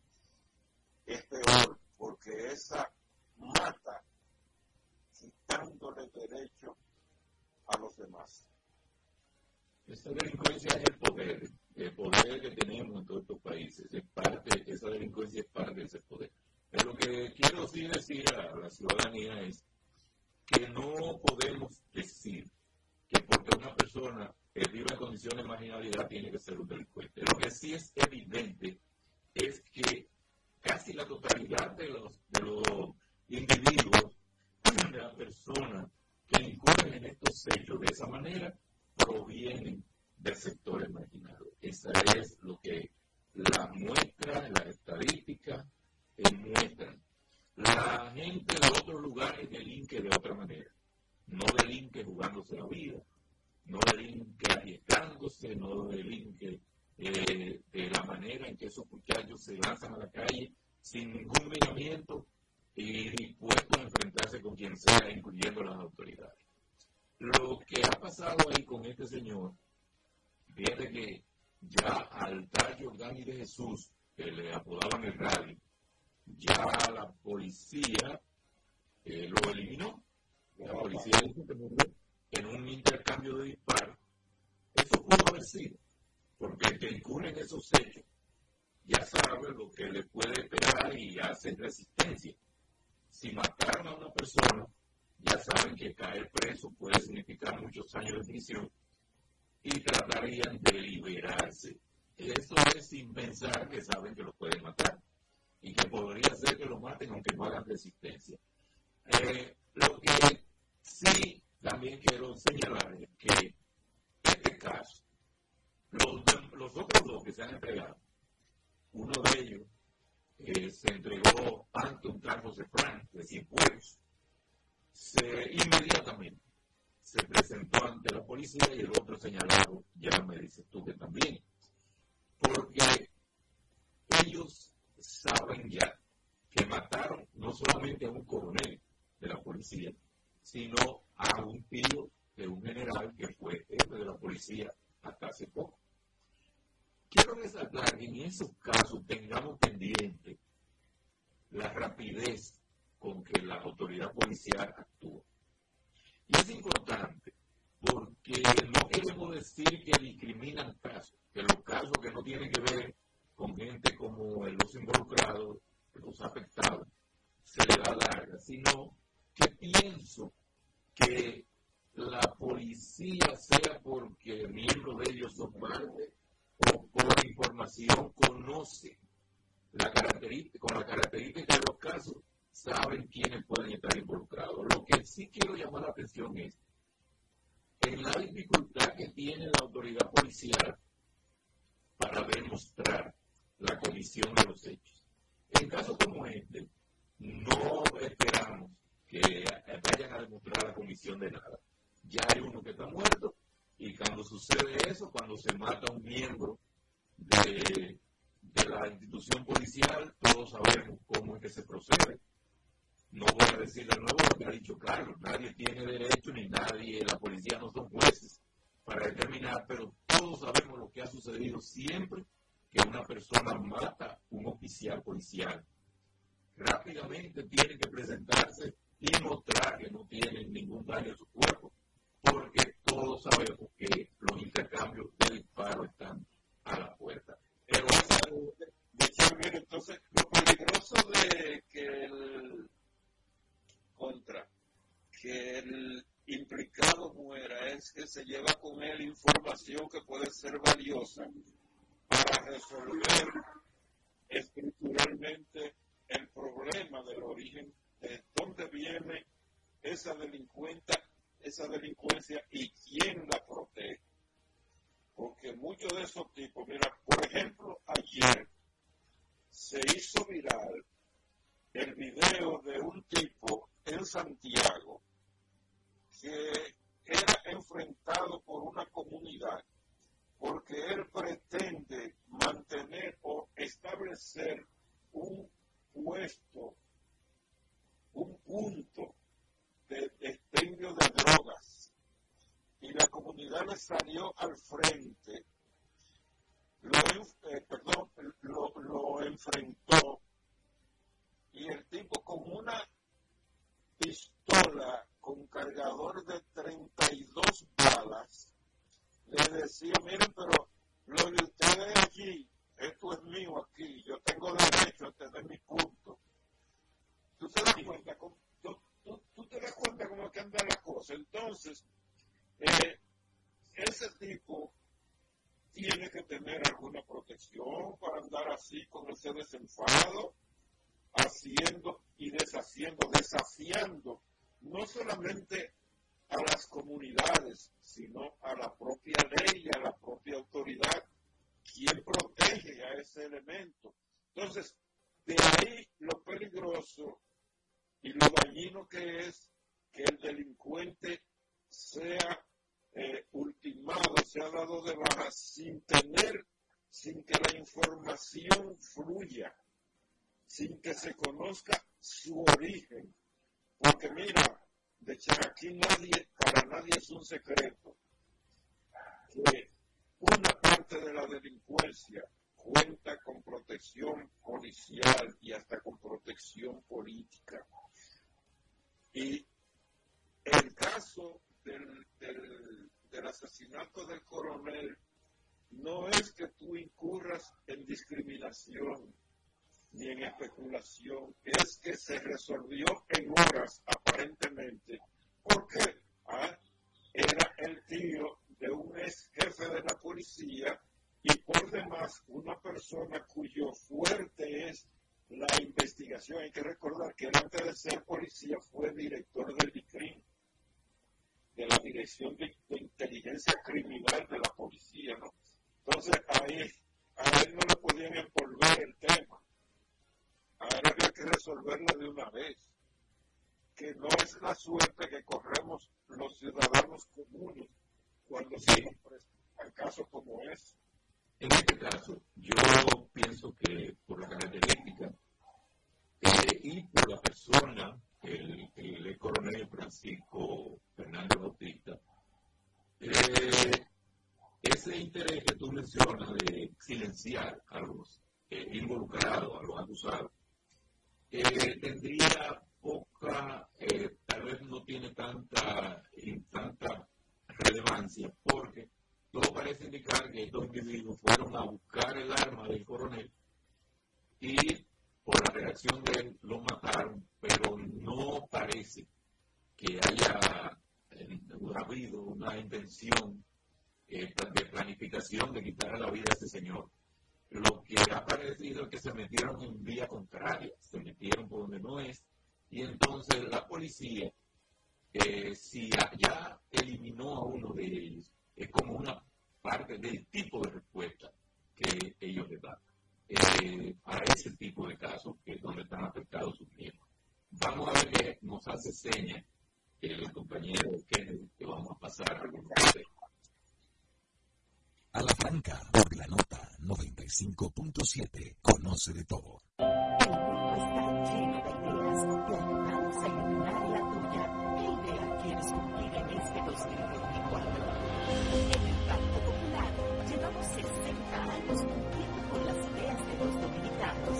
es peor porque esa mata quitándole derecho a los demás. Esa delincuencia es el poder, el poder que tenemos en todos estos países, es parte, esa delincuencia es parte de ese poder. Pero lo que quiero decir a la ciudadanía es que no podemos podemos decir que porque una persona vive en condiciones de marginalidad tiene que ser un delincuente. Lo que sí es evidente es que casi la totalidad de los, de los individuos, de las personas que incurren en estos hechos de esa manera, provienen del sector marginado. Esa es lo que la muestra, la estadística muestran. La gente de otros lugares delinque de otra manera. No delinque jugándose la vida, no delinque arriesgándose, no delinque eh, de la manera en que esos muchachos se lanzan a la calle sin ningún miramiento y dispuestos a enfrentarse con quien sea, incluyendo las autoridades. Lo que ha pasado ahí con este señor, fíjate que ya al tal Jordán y de Jesús, que le apodaban el radio, ya la policía eh, lo eliminó. La policía en un intercambio de disparos. Eso pudo haber sido, porque el que incurre en esos hechos ya sabe lo que le puede esperar y hace resistencia. Si mataron a una persona, ya saben que caer preso puede significar muchos años de prisión y tratarían de liberarse. Eso es sin pensar que saben que lo pueden matar y que podría ser que lo maten aunque no hagan resistencia. Eh, lo que sí también quiero señalar es que este caso, los, los otros dos que se han entregado, uno de ellos eh, se entregó ante un cargo de Frank de Cienfuegos, se, inmediatamente se presentó ante la policía y el otro señalado, ya me dices tú que también, porque ellos saben ya que mataron no solamente a un coronel de la policía, sino a un tío de un general que fue jefe de la policía hasta hace poco. Quiero resaltar que en esos casos tengamos pendiente la rapidez con que la autoridad policial actúa. Y es importante porque no queremos decir que discriminan casos, que los casos que no tienen que ver con gente como los involucrados, los afectados, se le da larga, sino que pienso que la policía, sea porque miembros de ellos son parte o por información conoce la característica, con la característica de los casos, saben quiénes pueden estar involucrados. Lo que sí quiero llamar la atención es en la dificultad que tiene la autoridad policial para demostrar la comisión de los hechos. En casos como este, no esperamos que vayan a demostrar la comisión de nada. Ya hay uno que está muerto y cuando sucede eso, cuando se mata un miembro de, la institución policial, todos sabemos cómo es que se procede. No voy a decir de nuevo lo que ha dicho Carlos, nadie tiene derecho ni nadie, la policía no son jueces para determinar, pero todos sabemos lo que ha sucedido siempre que una persona mata un oficial policial. Rápidamente tiene que presentarse y mostrar que no tiene ningún daño a su cuerpo, porque todos sabemos que los intercambios de disparos están a la puerta. Pero de hecho, mire, entonces, lo peligroso de que el contra, que el implicado muera es que se lleva con él información que puede ser valiosa para resolver estructuralmente el problema del origen de dónde viene esa delincuencia, esa delincuencia y quién la protege. Porque muchos de esos tipos, mira, por ejemplo, ayer se hizo viral el video de un tipo en Santiago que era enfrentado por una comunidad porque él pretende mantener o establecer un puesto, un punto de expendio de drogas. Y la comunidad le salió al frente, lo, eh, perdón, lo, lo enfrentó y el tipo con una pistola con cargador de 32 balas le decía, miren, pero lo de ustedes aquí, esto es mío aquí, yo tengo derecho a tener mi punto. ¿Tú te das cuenta cómo, tú, te das cuenta cómo que anda la cosa? Entonces, eh, ese tipo tiene que tener alguna protección para andar así con ese desenfado, haciendo y deshaciendo, desafiando no solamente a las comunidades, sino a la propia ley a la propia autoridad, quien protege a ese elemento. Entonces, de ahí lo peligroso y lo dañino que es que el delincuente sea eh, ultimado, sea dado de baja sin tener, sin que la información fluya, sin que se conozca su origen. Porque mira, de aquí nadie, para nadie es un secreto que una parte de la delincuencia cuenta con protección policial y hasta con protección política. Y el caso del, del, asesinato del coronel no es que tú incurras en discriminación ni en especulación, es que se resolvió en horas aparentemente, porque ah, era el tío de un ex jefe de la policía y por demás una persona cuyo fuerte es la investigación. Hay que recordar que él antes de ser policía fue director del DICRIM, de la Dirección de, Inteligencia Criminal de la Policía, ¿no? Entonces ahí a él no le podían envolver el tema. A él había que resolverlo de una vez. Que no es la suerte que corremos los ciudadanos comunes cuando se nos presenta caso como es. En este caso, yo pienso que por la característica eh, y por la persona, el, el, coronel Francisco Fernández Bautista, eh, ese interés que tú mencionas de silenciar a los eh, involucrados, a los acusados, tendría poca, tal vez no tiene tanta, tanta relevancia, porque todo parece indicar que estos individuos fueron a buscar el arma del coronel y por la reacción de él lo mataron, pero no parece que haya eh, habido una intención eh, de planificación de quitar la vida a ese señor. Lo que ha parecido es que se metieron en vía contraria, se metieron por donde no es, y entonces la policía, eh, si ya eliminó a uno de ellos, es como una parte del tipo de respuesta que ellos le dan eh, para ese tipo de casos que es donde están afectados sus miembros. Vamos a ver qué nos hace seña el compañero Kennedy que vamos a pasar a A la franca, por la nota 95.7, conoce de todo. El mundo está lleno de ideas, te ayudamos a iluminar la tuya. ¿Qué idea quieres cumplir en este 2024? En el Banco Popular llevamos 60 años cumpliendo con las ideas de los dominicanos.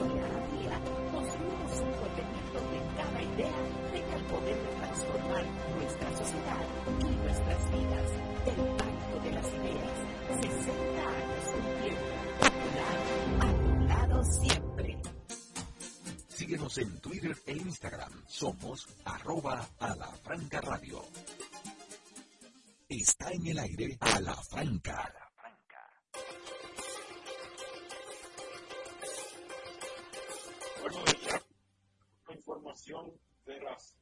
Día a día construimos un porvenir donde cada idea tenga el poder de transformar nuestra sociedad y nuestras vidas. El Banco de las Ideas, 60 años cumpliendo. Popular, a tu lado siempre. Síguenos en Twitter e Instagram. Somos arroba a la franca radio. Está en el aire a la franca. Bueno, ya la información de las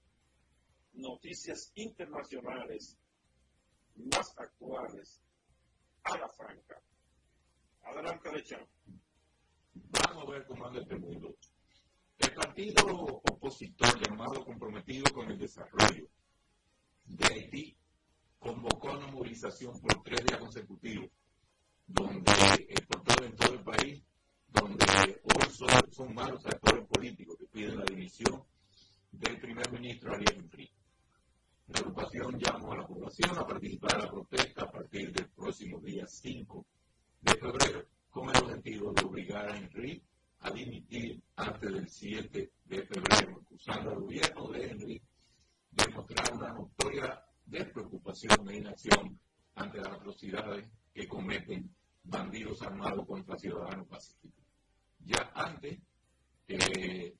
noticias internacionales más actuales a la franca. Adelante, Lechán. Vamos a ver cómo anda este mundo. El partido opositor llamado Comprometido con el Desarrollo de Haití convocó una movilización por tres días consecutivos, donde eh, por todo, en todo el país, donde hoy son, son malos actores políticos que piden la dimisión del primer ministro Ariel Henry. La agrupación llamó a la población a participar en la protesta a partir del próximo día 5 de febrero, con el objetivo de obligar a Henry a dimitir antes del 7 de febrero, acusando al gobierno de Henry de mostrar una notoria de preocupación e inacción ante las atrocidades que cometen bandidos armados contra ciudadanos pacíficos. Ya antes, eh,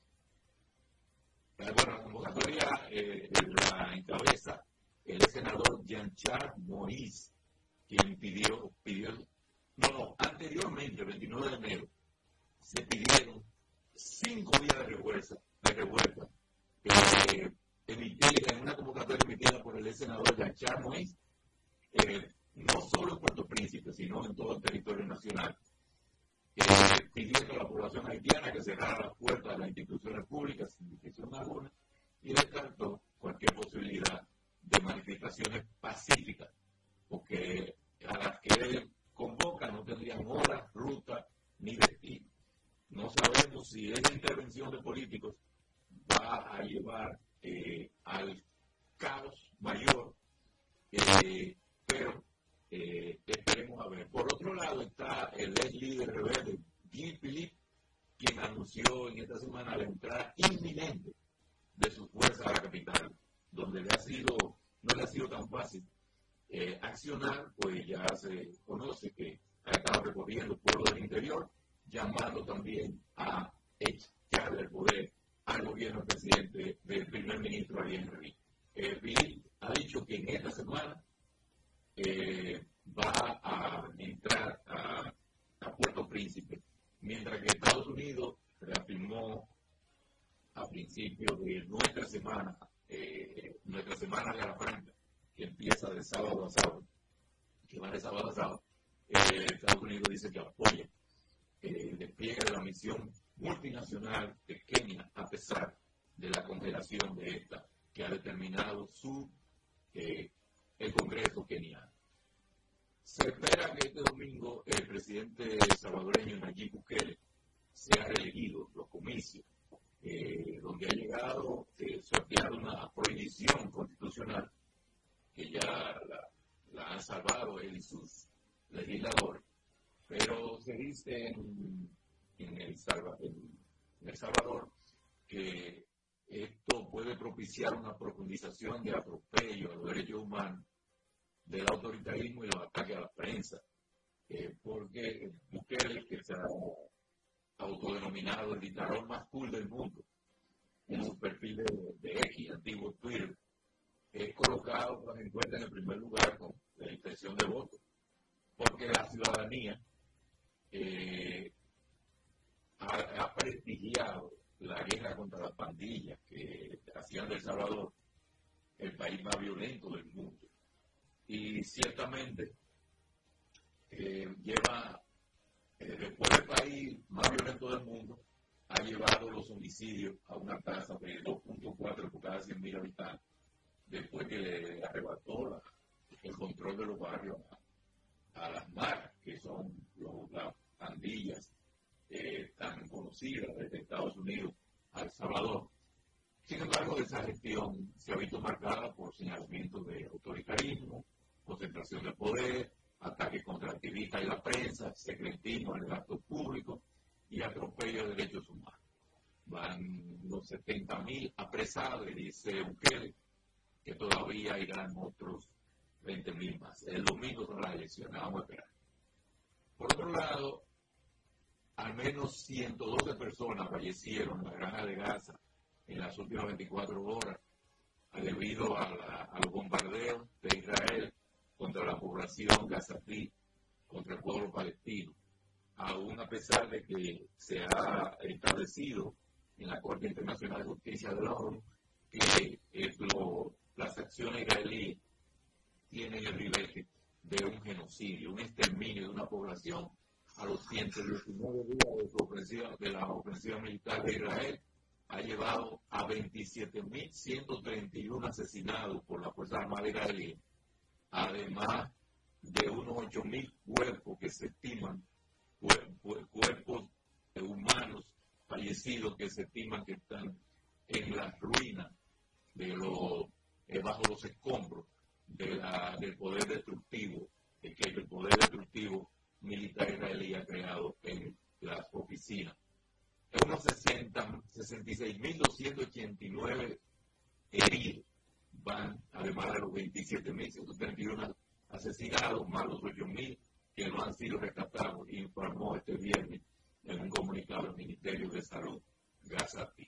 bueno, la convocatoria eh, la encabeza Richard Moïse, quien pidió, pidió, no, no, anteriormente, el 29 de enero, se pidieron cinco días de revuelta, de revuelta eh, emitida, en una convocatoria emitida por el senador Moïse, eh, no solo en Puerto Príncipe, sino en todo el territorio nacional, eh, pidiendo a la población haitiana que cerrara las puertas de las instituciones públicas, sin distinción alguna, y descartó cualquier posibilidad de manifestaciones pacíficas, porque a las que él convoca no tendrían hora, ruta ni destino. No sabemos si esa intervención de políticos va a llevar eh, al caos mayor, eh, pero eh, esperemos a ver. Por otro lado está el ex líder rebelde, Guy Philippe, quien anunció en esta semana la entrada inminente de sus fuerzas a la capital, donde le ha sido, no le ha sido tan fácil accionar, pues ya se conoce que ha estado recorriendo el pueblo del interior, llamando también a echarle el poder al gobierno presidente del primer ministro Ariel Henry. Eh, ha dicho que en esta semana eh, va a entrar a, Puerto Príncipe, mientras que Estados Unidos reafirmó a principios de nuestra semana, eh, nuestra semana de la Franca, que empieza de sábado a sábado, que va de sábado a sábado, eh, Estados Unidos dice que apoya el despliegue de la misión multinacional de Kenia, a pesar de la congelación de esta, que ha determinado su eh, el Congreso keniano. Se espera que este domingo el presidente salvadoreño Nayib Bukele sea reelegido los comicios eh, donde ha llegado eh, sortear una prohibición constitucional que ya la, han salvado él y sus legisladores, pero se dice en, el, Salvador que esto puede propiciar una profundización de atropello a los derechos humanos, del autoritarismo y los ataques a la prensa, eh, porque Bukele, que se ha autodenominado el dictador más cool del mundo, en su perfil de, de X, antiguo Twitter, es colocado, pues, en cuenta en el primer lugar con la intención de voto, porque la ciudadanía eh, ha, prestigiado la guerra contra las pandillas que hacían de El Salvador el país más violento del mundo. Y ciertamente eh, lleva eh, después del país más violento del mundo, ha llevado los homicidios a una tasa de 2.4 por cada 100.000 habitantes, después que le arrebató el control de los barrios a, las maras, que son las pandillas eh, tan conocidas desde Estados Unidos a El Salvador. Sin embargo, esa gestión se ha visto marcada por señalamientos de autoritarismo, concentración de poder, ataques contra activistas y la prensa, secretismo en el acto público y atropello de derechos humanos. Van los 70.000 apresados, dice Bukele, que todavía irán otros 20.000 más. El domingo son las elecciones, vamos a esperar. Por otro lado, al menos 112 personas fallecieron en la granja de Gaza en las últimas 24 horas debido a, los bombardeos de Israel contra la población gazatí, contra el pueblo palestino, aún a pesar de que se ha establecido en la Corte Internacional de Justicia de la ONU que las acciones israelíes tienen el ribete de un genocidio, un exterminio de una población a los 119 días de, ofensiva, de la ofensiva militar de Israel ha llevado a 27.131 asesinados por la Fuerza Armada israelí además de unos 8.000 cuerpos que se estiman, cuerpos humanos fallecidos que se estiman que están en las ruinas de los, eh, bajo los escombros de del poder destructivo, que el poder destructivo militar israelí ha creado en las oficinas. Unos 66.289 heridos van, además de los 27.131 asesinados, más los 8.000 que no han sido rescatados, informó este viernes en un comunicado del Ministerio de Salud, Gazati.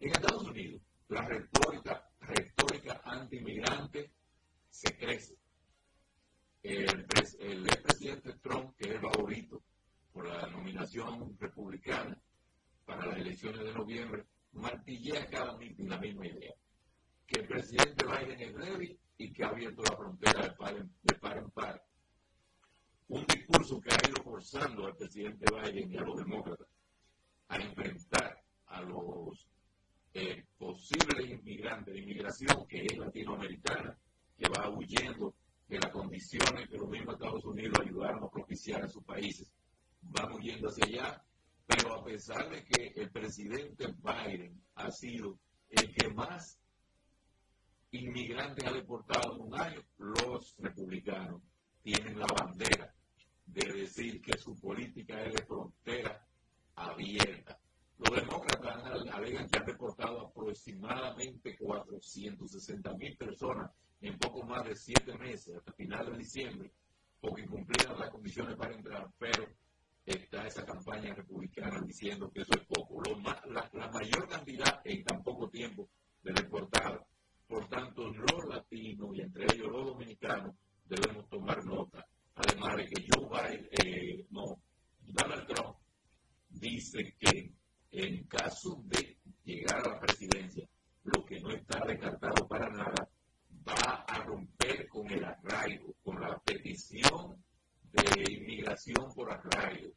En Estados Unidos, la retórica, retórica anti-inmigrante se crece. El, el expresidente Trump, que es el favorito por la nominación republicana para las elecciones de noviembre, martillea cada meeting la misma idea. Que el presidente Biden es débil y que ha abierto la frontera de par en, de par, en par. Un discurso que ha ido forzando al presidente Biden y a los demócratas a enfrentar a los eh, posibles inmigrantes de inmigración que es latinoamericana, que va huyendo de las condiciones que los mismos Estados Unidos ayudaron a propiciar en sus países. Van huyendo hacia allá, pero a pesar de que el presidente Biden ha sido el que más inmigrantes ha deportado en un año, los republicanos tienen la bandera de decir que su política es de frontera abierta. Los demócratas alegan que han deportado aproximadamente 460 mil personas en poco más de siete meses, hasta final de diciembre, porque incumplieron las condiciones para entrar, pero está esa campaña republicana diciendo que eso es poco. la, la, mayor cantidad en tan poco tiempo de deportados. Por tanto, los latinos y entre ellos los dominicanos debemos tomar nota. Además de que Joe Biden, eh, no, Donald Trump dice que en caso de llegar a la presidencia, lo que no está descartado para nada, va a romper con el arraigo, con la petición de inmigración por arraigo.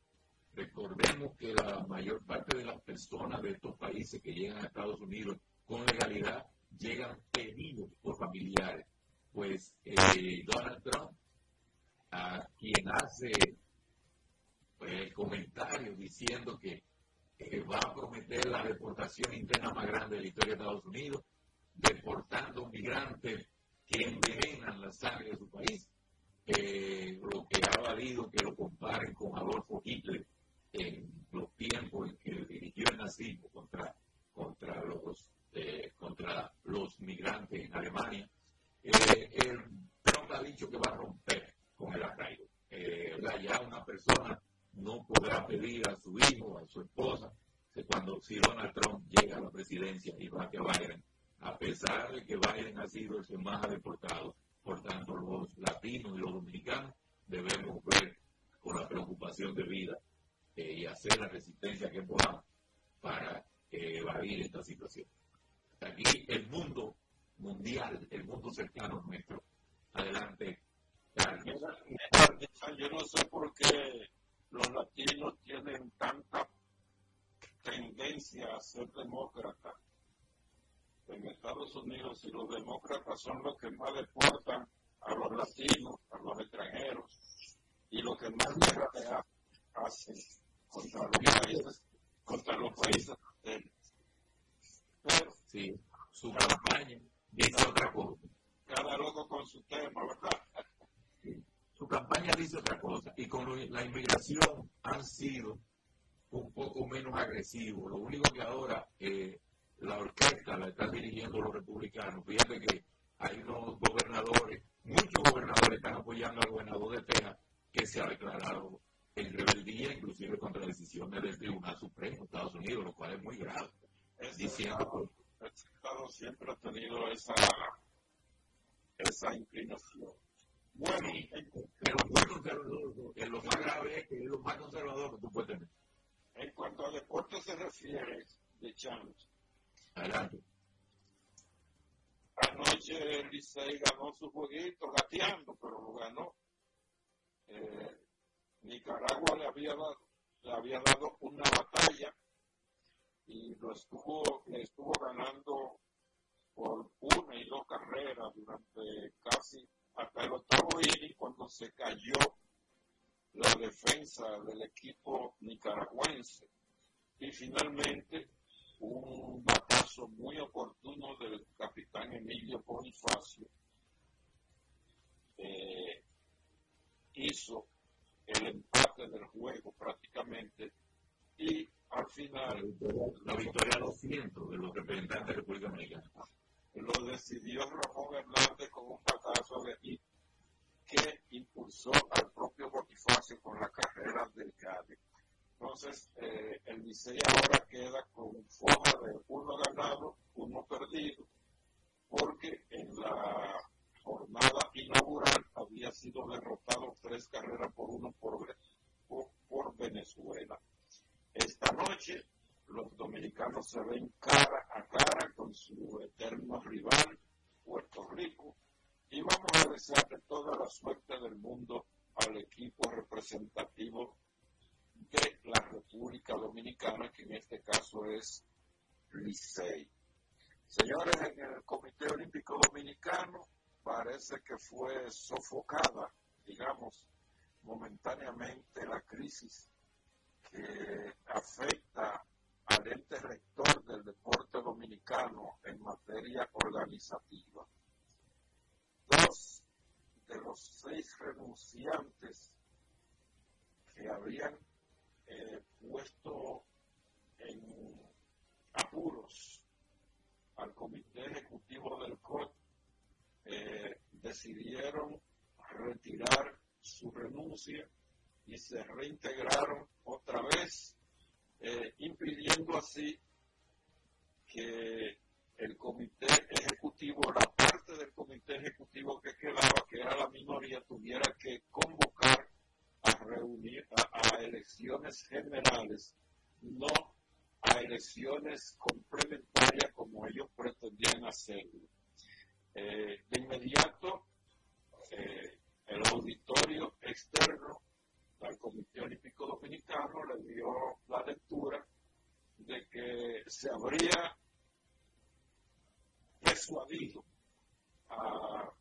Recordemos que la mayor parte de las personas de estos países que llegan a Estados Unidos con legalidad llegan pedidos por familiares. Pues eh, Donald Trump, a quien hace pues, comentarios diciendo que va a prometer la deportación interna más grande de la historia de Estados Unidos, deportando migrantes que envenenan la sangre de su país, lo que ha valido que lo comparen con Adolfo Hitler en los tiempos en que dirigió el nazismo contra, contra, los, eh, contra los migrantes en Alemania. Eh, Trump ha dicho que va a romper con el arraigo. Eh, ya una persona no podrá pedir a su hijo, a su esposa, cuando si Donald Trump llega a la presidencia y va a que Biden, a pesar de que Biden ha sido el que más ha deportado, por tanto los latinos y los dominicanos debemos ver con la preocupación de vida eh, y hacer la resistencia que podamos para eh, evadir esta situación. Aquí el mundo mundial, el mundo cercano nuestro. Adelante. Yo no sé por qué los latinos tienen tanta tendencia a ser demócratas en Estados Unidos y los demócratas son los que más deportan a los latinos, a los extranjeros y los que más guerra hacen contra los países, contra los países Pero sí, su campaña dice otra cosa. Cada loco con su tema, ¿verdad? su campaña dice otra cosa y con la inmigración han sido un poco menos agresivos. Lo único que ahora eh, la orquesta la están dirigiendo los republicanos. Fíjate que hay unos gobernadores, muchos gobernadores están apoyando al gobernador de Texas que se ha declarado en rebeldía, inclusive contra decisiones del Tribunal Supremo de Estados Unidos, lo cual es muy grave. diciendo el Estado siempre ha tenido esa, esa inclinación. Bueno, pero muy conservador. Lo más grave es que es lo más conservador que tú puedes tener. En cuanto a deporte se refiere, de Chance, adelante. Anoche el Licey ganó su jueguito, gateando, pero lo ganó. Eh, Nicaragua le había dado, le había dado una batalla y lo estuvo, estuvo ganando por una y dos carreras durante casi hasta el octavo inning cuando se cayó la defensa del equipo nicaragüense. Y finalmente un batazo muy oportuno del capitán Emilio Bonifacio eh, hizo el empate del juego prácticamente y al final la victoria a los cientos de los representantes de la República Dominicana lo decidió Ramón Hernández con un batazo de hit que impulsó al propio Bonifacio con la carrera del Cádiz. Entonces, eh, el Licey ahora queda con forma de uno ganado, uno perdido, porque en la jornada siendo derrotado tres carreras por uno por, por Venezuela. Esta noche los dominicanos se ven cara a cara con su eterno rival, Puerto Rico, y vamos a desearle toda la suerte del mundo al equipo representativo de la República Dominicana, que en este caso es Licey. Señores, en el Comité Olímpico Dominicano parece que fue sofocada, digamos, momentáneamente la crisis que afecta al ente rector del deporte dominicano en materia organizativa. Dos de los seis renunciantes que habían eh, puesto en apuros al comité ejecutivo del COT eh, decidieron retirar su renuncia y se reintegraron otra vez, eh, impidiendo así que el comité ejecutivo, la parte del comité ejecutivo que quedaba, que era la minoría, tuviera que convocar a reunir a, elecciones generales, no a elecciones complementarias como ellos pretendían hacerlo. Eh, de inmediato, eh, el auditorio externo al Comité Olímpico Dominicano le dio la lectura de que se habría persuadido a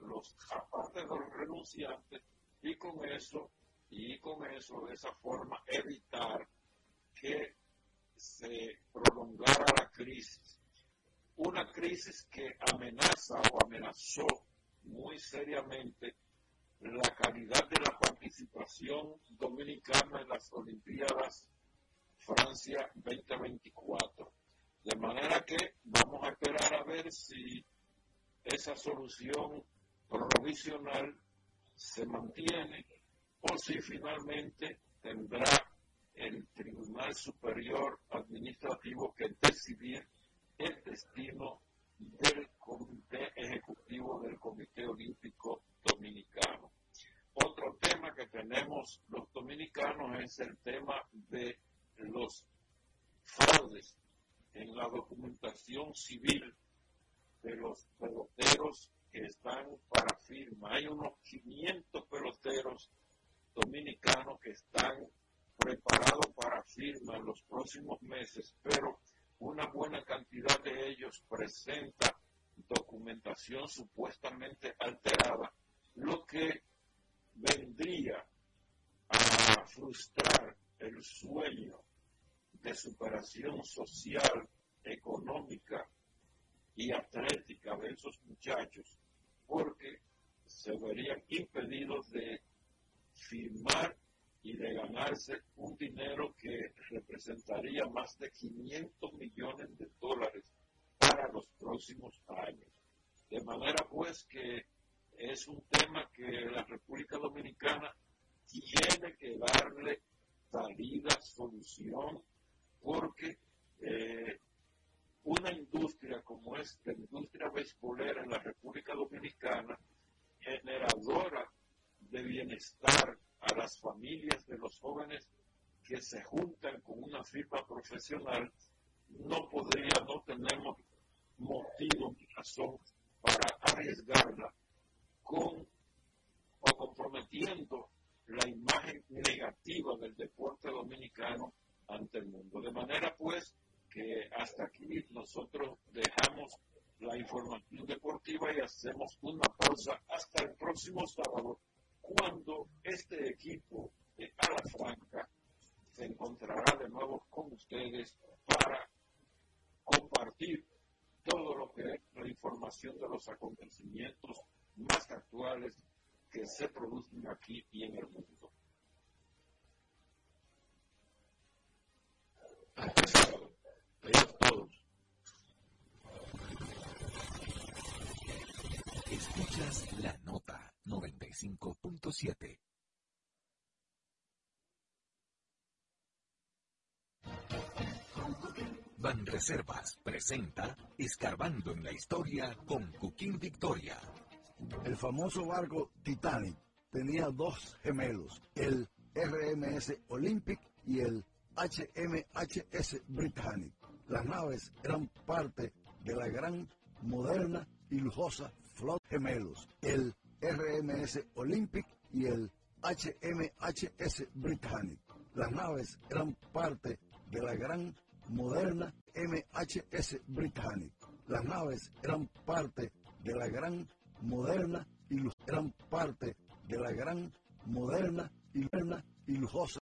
los aparte de los renunciantes y con eso y con eso de esa forma evitar que se prolongara la crisis una crisis que amenaza o amenazó muy seriamente la calidad de la participación dominicana en las Olimpiadas Francia 2024. De manera que vamos a esperar a ver si esa solución provisional se mantiene o si finalmente tendrá el Tribunal Superior Administrativo que decidir el destino del Comité Ejecutivo del Comité Olímpico Dominicano. Otro tema que tenemos los dominicanos es el tema de los fraudes en la documentación civil de los peloteros que están para firma. Hay unos 500 peloteros dominicanos que están preparados para firma en los próximos meses, pero una buena cantidad de ellos presenta documentación supuestamente alterada, lo que vendría a frustrar el sueño de superación social, económica y atlética de esos muchachos, porque se verían impedidos de firmar y de ganarse un dinero que representaría más de 500 millones de dólares para los próximos años. De manera pues que es un tema que la República Dominicana tiene que darle salida, solución, porque eh, una industria como es la industria beisbolera en la República Dominicana, generadora de bienestar a las familias de los jóvenes que se juntan con una firma profesional, no podría, no tenemos motivo ni razón para arriesgarla con o comprometiendo la imagen negativa del deporte dominicano ante el mundo. De manera pues que hasta aquí nosotros dejamos la información deportiva y hacemos una pausa hasta el próximo sábado cuando este equipo de Ala Franca se encontrará de nuevo con ustedes para compartir todo lo que es la información de los acontecimientos más actuales que se producen aquí y en el mundo. 95.7. Van Reservas presenta Escarbando en la Historia con Cuquín Victoria. El famoso barco Titanic tenía dos gemelos, el RMS Olympic y el HMHS Britannic. Las naves eran parte de la gran, moderna y lujosa flota gemelos, el RMS Olympic y el HMHS Britannic. Las naves eran parte de la gran, moderna MHS Britannic. Las naves eran parte de la gran, moderna y eran parte de la gran, moderna y, lujosa